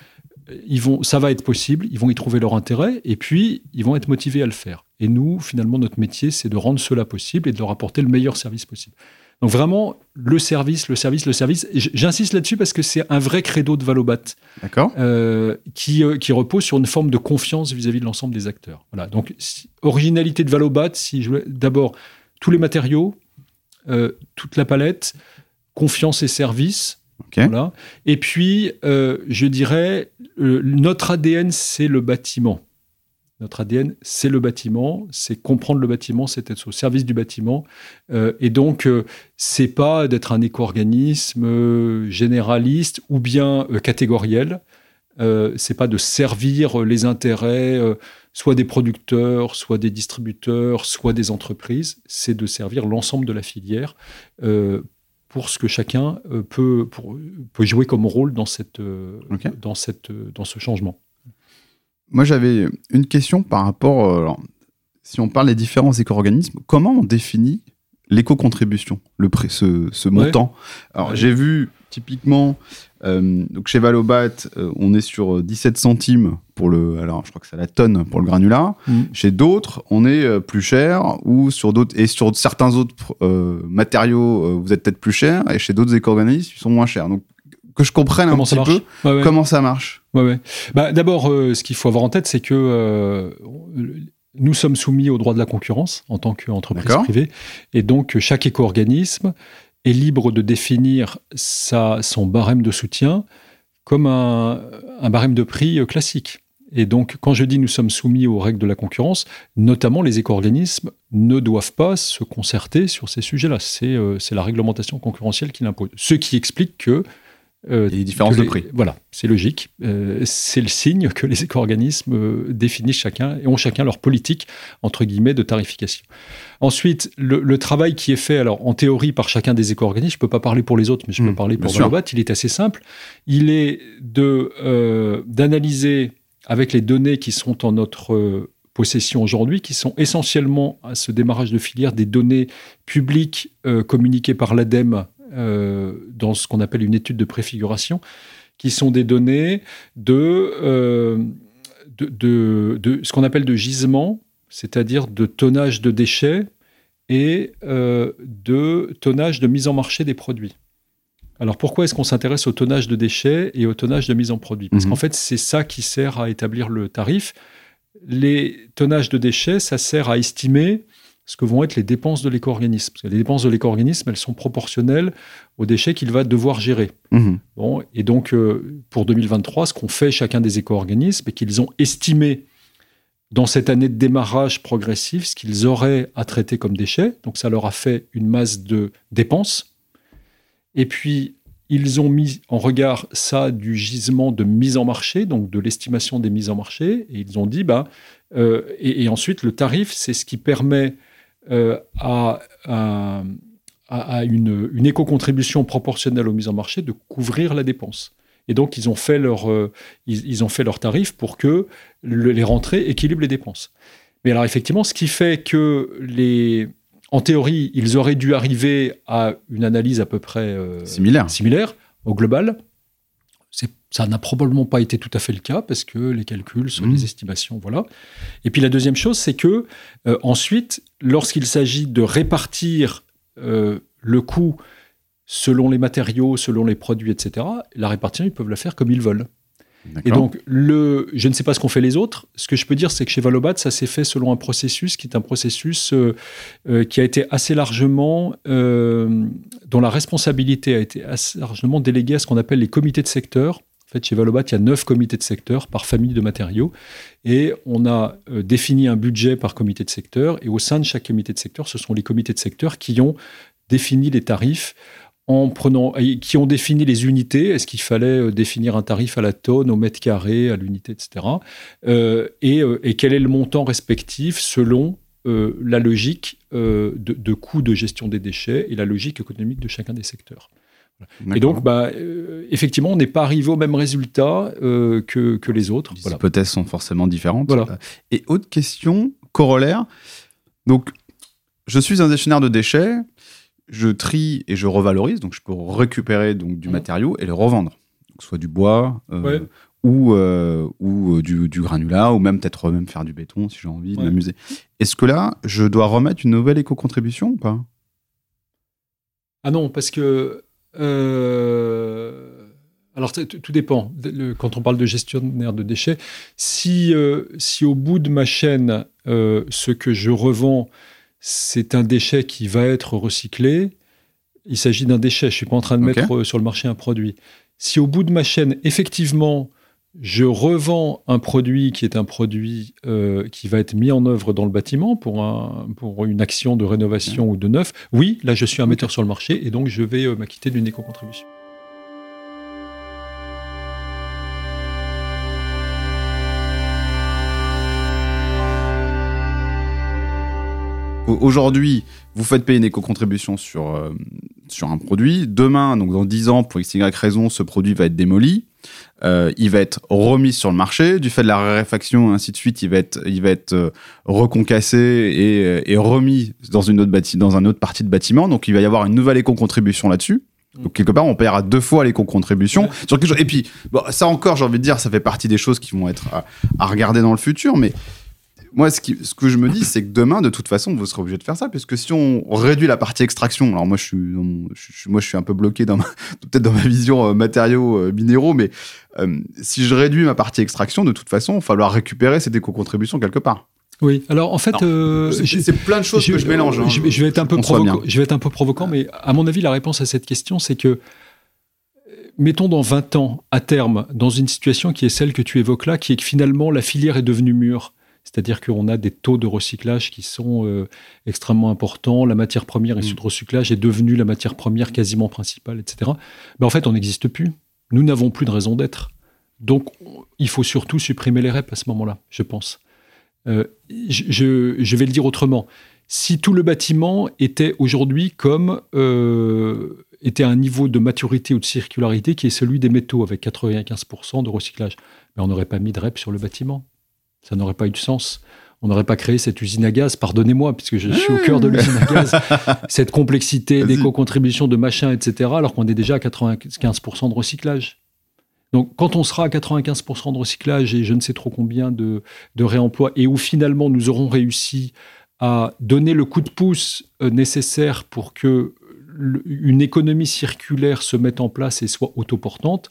ils vont, ça va être possible, ils vont y trouver leur intérêt, et puis ils vont être motivés à le faire. Et nous, finalement, notre métier, c'est de rendre cela possible et de leur apporter le meilleur service possible. Donc vraiment, le service, le service, le service. J'insiste là-dessus parce que c'est un vrai credo de Valobat. D'accord. Euh, qui, euh, qui, repose sur une forme de confiance vis-à-vis de l'ensemble des acteurs. Voilà. Donc, originalité de Valobat, si je d'abord tous les matériaux, euh, toute la palette, confiance et service. Voilà. Et puis, je dirais, notre ADN, c'est le bâtiment. Notre ADN, c'est le bâtiment, c'est comprendre le bâtiment, c'est être au service du bâtiment. Euh, et donc, euh, c'est pas d'être un éco-organisme euh, généraliste ou bien catégoriel. c'est pas de servir les intérêts soit des producteurs, soit des distributeurs, soit des entreprises. C'est de servir l'ensemble de la filière pour ce que chacun peut, peut jouer comme rôle dans, cette, dans, cette, dans ce changement. Moi, j'avais une question par rapport. Euh, si on parle des différents éco-organismes, comment on définit l'éco-contribution, le ce, ce montant? Alors, j'ai vu typiquement, euh, donc chez Valobat, euh, on est sur 17 centimes pour le. Alors, je crois que c'est la tonne pour le granulat. Mm. Chez d'autres, on est plus cher, ou sur d'autres. Et sur certains autres matériaux, vous êtes peut-être plus cher, et chez d'autres éco-organismes, ils sont moins chers. Donc, que je comprenne un petit peu comment ça marche? Ouais, bah, D'abord, euh, ce qu'il faut avoir en tête, c'est que euh, nous sommes soumis au droit de la concurrence en tant qu'entreprise privée. Et donc, chaque éco-organisme est libre de définir sa, son barème de soutien comme un, un barème de prix euh, classique. Et donc, quand je dis nous sommes soumis aux règles de la concurrence, notamment les éco-organismes ne doivent pas se concerter sur ces sujets-là. C'est la réglementation concurrentielle qui l'impose. Ce qui explique que euh, des différences de prix. Voilà, c'est logique. Euh, c'est le signe que les (laughs) éco-organismes euh, définissent chacun et ont chacun leur politique, entre guillemets, de tarification. Ensuite, le, travail qui est fait, alors en théorie, par chacun des éco-organismes, je ne peux pas parler pour les autres, mais je peux mmh, parler pour Valobat, il est assez simple. Il est d'analyser avec les données qui sont en notre possession aujourd'hui, qui sont essentiellement à ce démarrage de filière des données publiques communiquées par l'ADEME euh, dans ce qu'on appelle une étude de préfiguration, qui sont des données de, euh, de, de, ce qu'on appelle de gisement, c'est-à-dire de tonnage de déchets et euh, de tonnage de mise en marché des produits. Alors pourquoi est-ce qu'on s'intéresse au tonnage de déchets et au tonnage de mise en produit Parce mhm. qu'en fait, c'est ça qui sert à établir le tarif. Les tonnages de déchets, ça sert à estimer ce que vont être les dépenses de l'éco-organisme. Parce que les dépenses de l'éco-organisme, elles sont proportionnelles aux déchets qu'il va devoir gérer. Mhm. Bon, et donc, euh, pour 2023, ce qu'ont fait chacun des éco-organismes, c'est qu'ils ont estimé dans cette année de démarrage progressif ce qu'ils auraient à traiter comme déchets. Donc, ça leur a fait une masse de dépenses. Et puis, ils ont mis en regard ça du gisement de mise en marché, donc de l'estimation des mises en marché, et ils ont dit, bah, euh, et, ensuite, le tarif, c'est ce qui permet euh, à, une, une éco-contribution proportionnelle aux mises en marché de couvrir la dépense. Et donc, ils ont fait leur, euh, ils, ont fait leur tarif pour que les rentrées équilibrent les dépenses. Mais alors, effectivement, ce qui fait que les, en théorie, ils auraient dû arriver à une analyse à peu près similaire. similaire au global. Ça n'a probablement pas été tout à fait le cas parce que les calculs sont des mmh. estimations, voilà. Et puis la deuxième chose, c'est que ensuite, lorsqu'il s'agit de répartir le coût selon les matériaux, selon les produits, etc., la répartition, ils peuvent la faire comme ils veulent. Et donc, le, je ne sais pas ce qu'ont fait les autres. Ce que je peux dire, c'est que chez Valobat, ça s'est fait selon un processus qui est un processus euh, euh, qui a été assez largement, euh, dont la responsabilité a été assez largement déléguée à ce qu'on appelle les comités de secteur. Fait, chez Valobat, il y a neuf comités de secteur par famille de matériaux. Et on a défini un budget par comité de secteur. Et au sein de chaque comité de secteur, ce sont les comités de secteur qui ont défini les tarifs en prenant, qui ont défini les unités. Est-ce qu'il fallait euh, définir un tarif à la tonne, au mètre carré, à l'unité, etc. Euh, euh, et, quel est le montant respectif selon la logique de, coût de gestion des déchets et la logique économique de chacun des secteurs. Et donc, bah, effectivement, on n'est pas arrivé au même résultat que, que, les autres. Les hypothèses sont forcément différentes. Et autre question, corollaire. Donc, je suis un gestionnaire de déchets je trie et je revalorise, donc je peux récupérer donc, du mmh. matériau et le revendre. soit du bois euh, ou, euh, ou euh, du, du, granulat, ou même peut-être même faire du béton si j'ai envie de m'amuser. Est-ce que là, je dois remettre une nouvelle éco-contribution ou pas? Ah non, parce que. Alors, tout dépend. Quand on parle de gestionnaire de déchets, si, si au bout de ma chaîne, ce que je revends, c'est un déchet qui va être recyclé. Il s'agit d'un déchet. Je suis pas en train de mettre euh, sur le marché un produit. Si au bout de ma chaîne, effectivement, je revends un produit qui est un produit euh, qui va être mis en œuvre dans le bâtiment pour, un, pour une action de rénovation ou de neuf, oui, là je suis un metteur sur le marché et donc je vais euh, m'acquitter d'une éco-contribution. Aujourd'hui, vous faites payer une éco-contribution sur, euh, sur un produit. Demain, donc dans 10 ans, pour x, y raison, ce produit va être démoli. Euh, il va être remis sur le marché. Du fait de la raréfaction et ainsi de suite, il va être, il va être euh, reconcassé et, et, remis dans une autre bâti dans un autre partie de bâtiment. Donc, il va y avoir une nouvelle éco-contribution là-dessus. Donc, quelque part, on paiera deux fois l'éco-contribution. Sur quelque chose. Et puis, bon, ça encore, j'ai envie de dire, ça fait partie des choses qui vont être à, à regarder dans le futur. Mais moi, ce, que je me dis, c'est que demain, de toute façon, vous serez obligé de faire ça, puisque si on réduit la partie extraction, alors moi, je suis, moi, je suis un peu bloqué dans (laughs) peut-être dans ma vision euh, matériaux euh, minéraux, mais euh, si je réduis ma partie extraction, de toute façon, il va falloir récupérer cette éco-contribution quelque part. Oui, alors en fait, c'est plein de choses que je mélange. Hein. je, vais être un peu je vais être un peu provoquant, mais à mon avis, la réponse à cette question, c'est que mettons dans 20 ans, à terme, dans une situation qui est celle que tu évoques là, qui est que finalement la filière est devenue mûre c'est-à-dire qu'on a des taux de recyclage qui sont euh, extrêmement importants. La matière première issue mm. de recyclage est devenue la matière première quasiment principale, etc. Mais en fait, on n'existe plus. Nous n'avons plus de raison d'être. Donc, il faut surtout supprimer les REP à ce moment-là, je pense. Euh, je, vais le dire autrement. Si tout le bâtiment était aujourd'hui comme euh, était à un niveau de maturité ou de circularité qui est celui des métaux avec 95% de recyclage, mais on n'aurait pas mis de REP sur le bâtiment. Ça n'aurait pas eu de sens. On n'aurait pas créé cette usine à gaz, pardonnez-moi, puisque je suis au cœur de l'usine à gaz, (laughs) cette complexité d'éco-contribution de machin, etc., alors qu'on est déjà à 95% de recyclage. Donc, quand on sera à 95% de recyclage et je ne sais trop combien de, de, réemploi, et où finalement nous aurons réussi à donner le coup de pouce euh, nécessaire pour que une économie circulaire se mette en place et soit autoportante,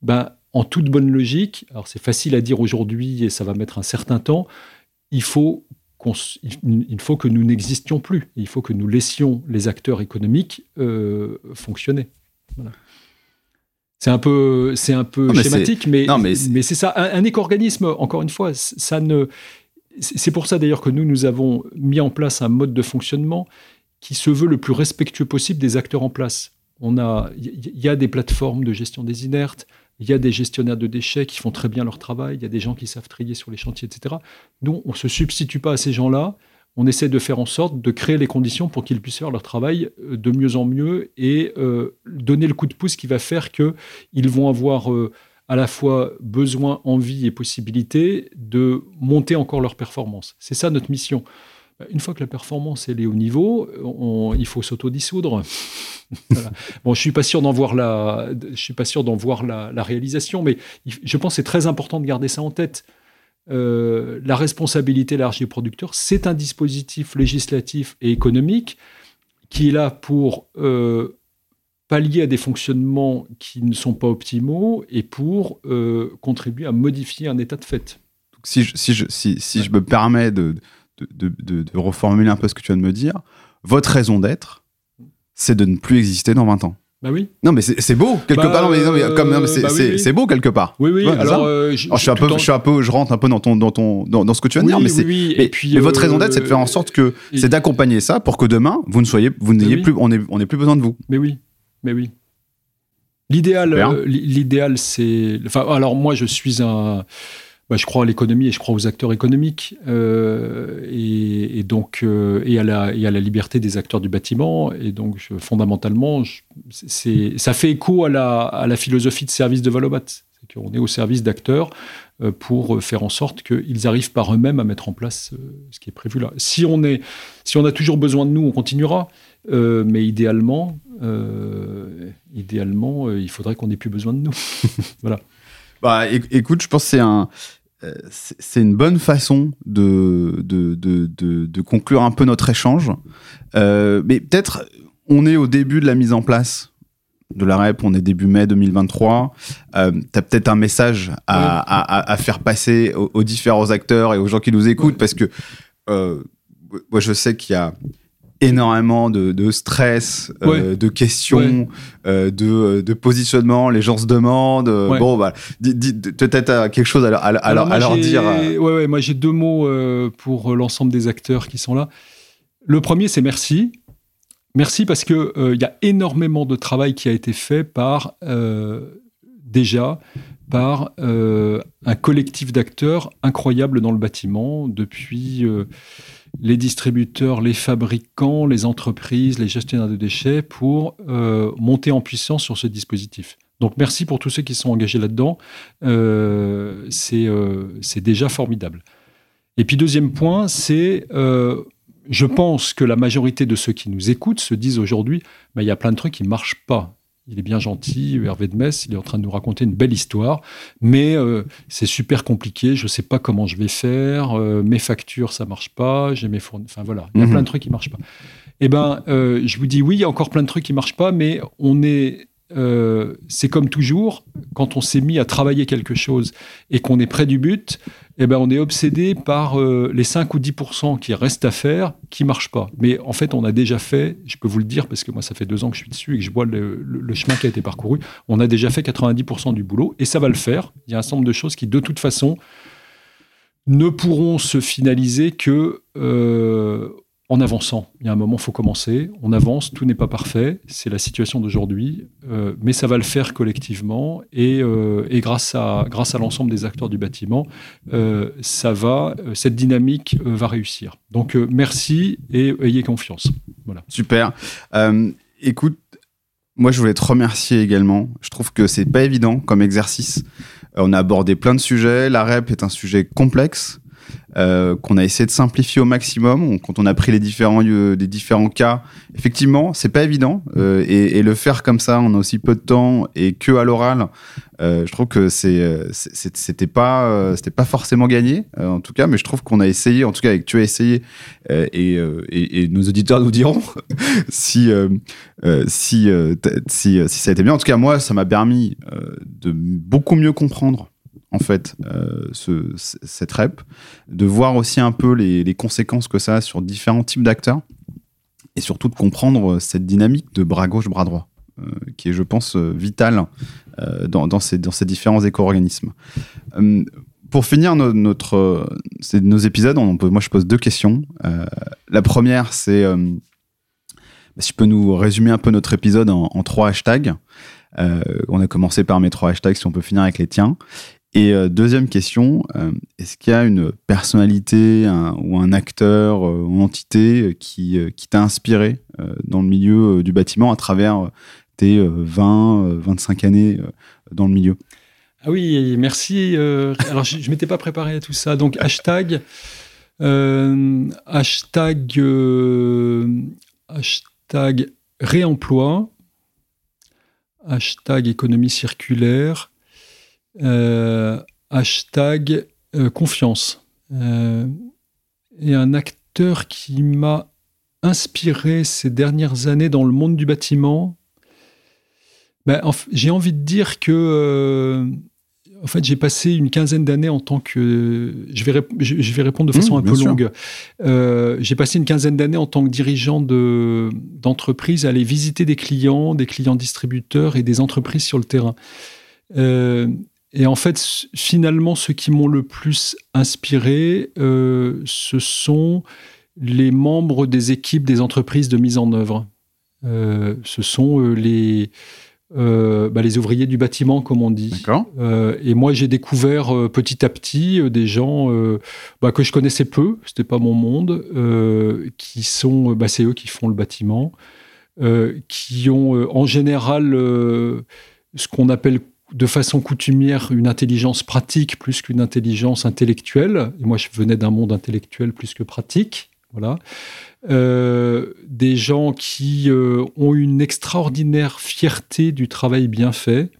ben, en toute bonne logique, alors c'est facile à dire aujourd'hui et ça va mettre un certain temps, il faut, il faut que nous n'existions plus. Il faut que nous laissions les acteurs économiques euh, fonctionner. C'est un peu, c'est un peu schématique, mais, mais, c'est ça. Un, éco-organisme, encore une fois, ça ne. C'est pour ça d'ailleurs que nous, nous avons mis en place un mode de fonctionnement qui se veut le plus respectueux possible des acteurs en place. On a, il y a des plateformes de gestion des inertes, il y a des gestionnaires de déchets qui font très bien leur travail, il y a des gens qui savent trier sur les chantiers, etc. Nous, on ne se substitue pas à ces gens-là, on essaie de faire en sorte de créer les conditions pour qu'ils puissent faire leur travail euh, de mieux en mieux et euh, donner le coup de pouce qui va faire qu'ils vont avoir euh, à la fois besoin, envie et possibilité de monter encore leur performance. C'est ça notre mission. Une fois que la performance elle est au niveau, il faut s'autodissoudre. (laughs) voilà. Bon, je suis pas sûr d'en voir la, je suis pas sûr d'en voir la, réalisation, mais je pense que c'est très important de garder ça en tête. Euh, la responsabilité élargie au producteur, c'est un dispositif législatif et économique qui est là pour euh, pallier à des fonctionnements qui ne sont pas optimaux et pour euh, contribuer à modifier un état de fait. si je me permets de, de, de, de, reformuler un peu ce que tu viens de me dire, votre raison d'être, c'est de ne plus exister dans 20 ans. Bah oui. Non, mais c'est beau, quelque bah, part. Non, mais, comme, bah c'est beau, quelque part. Oui, oui. alors, euh, je, suis un peu, je suis un peu, je rentre un peu dans ton, dans ton, dans, dans ce que tu viens de dire, mais c'est. et puis, mais votre raison d'être, c'est de faire en sorte que, c'est d'accompagner ça pour que demain, vous ne soyez, vous n'ayez plus, on n'ait on plus besoin de vous. Mais oui, mais oui. L'idéal, euh, l'idéal, c'est. Enfin, alors moi, je suis un. Bah, je crois à l'économie et je crois aux acteurs économiques euh, et, donc euh, et, à la, et, à la, liberté des acteurs du bâtiment. Et donc fondamentalement c'est ça fait écho à la, à la, philosophie de service de Valobat c'est qu'on est au service d'acteurs euh, pour faire en sorte qu'ils arrivent par eux-mêmes à mettre en place ce qui est prévu là. Si on est si on a toujours besoin de nous on continuera. Mais idéalement idéalement il faudrait qu'on n'ait plus besoin de nous. (laughs) Voilà. Bah, écoute, je pense que c'est un, c'est une bonne façon de, de, de, de, conclure un peu notre échange. Euh, mais peut-être, on est au début de la mise en place de la REP, on est début mai 2023. Euh, tu as peut-être un message à, à, à, faire passer aux, différents acteurs et aux gens qui nous écoutent, parce que euh, moi, je sais qu'il y a énormément de, stress, euh, de questions, euh, de, de, positionnement. Les gens se demandent. Euh, bon, bah, peut-être quelque chose à, à, leur dire. Ouais, ouais, moi j'ai deux mots pour l'ensemble des acteurs qui sont là. Le premier, c'est merci. Merci parce que il y a énormément de travail qui a été fait par déjà par un collectif d'acteurs incroyable dans le bâtiment depuis les distributeurs, les fabricants, les entreprises, les gestionnaires de déchets pour euh, monter en puissance sur ce dispositif. Donc merci pour tous ceux qui sont engagés là-dedans. Euh, euh, c'est déjà formidable. Et puis deuxième point, c'est je pense que la majorité de ceux qui nous écoutent se disent aujourd'hui, bah, il y a plein de trucs qui ne marchent pas il est bien gentil, Hervé de Metz, il est en train de nous raconter une belle histoire, mais euh, c'est super compliqué, je ne sais pas comment je vais faire, euh, mes factures, ça marche pas, j'ai mes fournisseurs, enfin voilà, il y a mhm. plein de trucs qui marchent pas. Eh ben, euh, je vous dis oui, il y a encore plein de trucs qui marchent pas, mais on est euh, c'est comme toujours, quand on s'est mis à travailler quelque chose et qu'on est près du but, eh ben on est obsédé par euh, les 5 ou 10% qui restent à faire, qui ne marchent pas. Mais en fait, on a déjà fait, je peux vous le dire, parce que moi, ça fait deux ans que je suis dessus et que je vois le, chemin qui a été parcouru, on a déjà fait 90% du boulot et ça va le faire. Il y a un certain nombre de choses qui, de toute façon, ne pourront se finaliser que euh, en avançant. Il y a un moment, il faut commencer. On avance, tout n'est pas parfait. C'est la situation d'aujourd'hui. Euh, mais ça va le faire collectivement. Et, euh, grâce à, l'ensemble des acteurs du bâtiment, euh, ça va, cette dynamique va réussir. Donc, merci et ayez confiance. Voilà. Super. écoute, moi, je voulais te remercier également. Je trouve que c'est pas évident comme exercice. On a abordé plein de sujets. La REP est un sujet complexe. Euh, qu'on a essayé de simplifier au maximum. quand on a pris les différents, euh, des différents cas, effectivement, c'est pas évident. Euh, et, le faire comme ça, on a aussi peu de temps et que à l'oral, je trouve que c'est, c'était pas, c'était pas forcément gagné, en tout cas. Mais je trouve qu'on a essayé, en tout cas, avec tu as essayé, et, nos auditeurs nous diront (laughs) si, si, si ça a été bien. En tout cas, moi, ça m'a permis de beaucoup mieux comprendre en fait, euh, ce, cette REP, de voir aussi un peu les, conséquences que ça a sur différents types d'acteurs, et surtout de comprendre cette dynamique de bras gauche, bras droit, euh, qui est, je pense, euh, vitale dans, ces, différents éco-organismes. pour finir notre, nos épisodes, moi je pose deux questions. la première, c'est si tu peux nous résumer un peu notre épisode en trois hashtags. on a commencé par mes trois hashtags, si on peut finir avec les tiens. Et euh, deuxième question, euh, est-ce qu'il y a une personnalité ou un acteur euh, ou entité qui, qui t'a inspiré dans le milieu du bâtiment à travers tes 20, 25 années dans le milieu? Ah oui, merci. alors, je ne m'étais pas préparé à tout ça. Donc, (laughs) hashtag, hashtag, hashtag réemploi, hashtag économie circulaire, hashtag confiance. et un acteur qui m'a inspiré ces dernières années dans le monde du bâtiment, ben, j'ai envie de dire que euh, en fait, j'ai passé une quinzaine d'années en tant que. Je vais, je vais répondre de façon mmh, un peu longue. Euh, j'ai passé une quinzaine d'années en tant que dirigeant d'entreprise à aller visiter des clients, des clients distributeurs et des entreprises sur le terrain. Euh, et en fait, finalement, ceux qui m'ont le plus inspiré, ce sont les membres des équipes des entreprises de mise en œuvre. Euh, ce sont euh, les, euh, bah, les ouvriers du bâtiment, comme on dit. et moi, j'ai découvert petit à petit des gens bah, que je connaissais peu, c'était pas mon monde, qui sont, bah, c'est eux qui font le bâtiment, qui ont en général ce qu'on appelle de façon coutumière une intelligence pratique plus qu'une intelligence intellectuelle. Et moi, je venais d'un monde intellectuel plus que pratique. Voilà. Euh, des gens qui euh, ont une extraordinaire fierté du travail bien fait,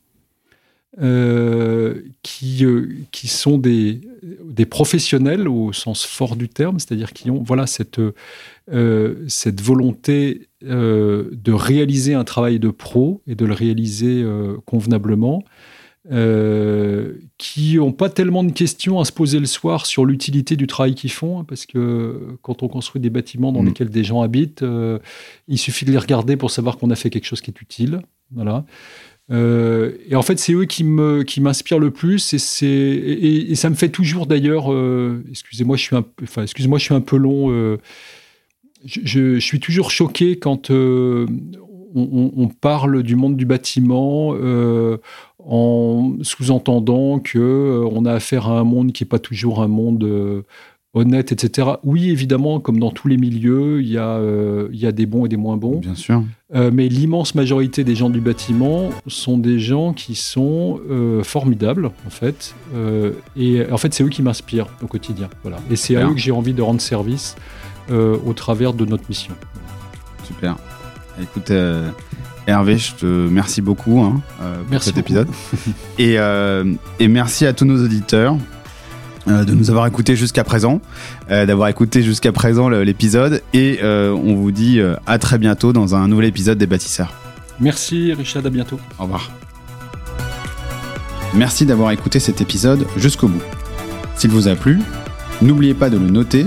euh, qui, qui sont des, des professionnels au sens fort du terme, c'est-à-dire qui ont voilà, cette, cette volonté de réaliser un travail de pro et de le réaliser convenablement. Euh, qui n'ont pas tellement de questions à se poser le soir sur l'utilité du travail qu'ils font, hein, parce que quand on construit des bâtiments dans mm. lesquels des gens habitent, euh, il suffit de les regarder pour savoir qu'on a fait quelque chose qui est utile. Voilà. Euh, et en fait, c'est eux qui me qui m'inspirent le plus, et c'est et, ça me fait toujours d'ailleurs. excusez-moi, je suis un, enfin, excusez-moi, je suis un peu long. Je, je, suis toujours choqué quand on, parle du monde du bâtiment euh, en sous-entendant que euh, on a affaire à un monde qui n'est pas toujours un monde euh, honnête, etc. Oui, évidemment, comme dans tous les milieux, il y, a, il y a des bons et des moins bons. Bien sûr. mais l'immense majorité des gens du bâtiment sont des gens qui sont formidables, en fait. et en fait, c'est eux qui m'inspirent au quotidien. Voilà. Et c'est à eux que j'ai envie de rendre service au travers de notre mission. Super. Écoute, euh, Hervé, je te remercie beaucoup hein, euh, pour cet épisode. (laughs) Euh, et, merci à tous nos auditeurs de nous avoir écoutés jusqu'à présent, d'avoir écouté jusqu'à présent l'épisode. Et on vous dit à très bientôt dans un nouvel épisode des bâtisseurs. Merci Richard, à bientôt. Au revoir. Merci d'avoir écouté cet épisode jusqu'au bout. S'il vous a plu, n'oubliez pas de le noter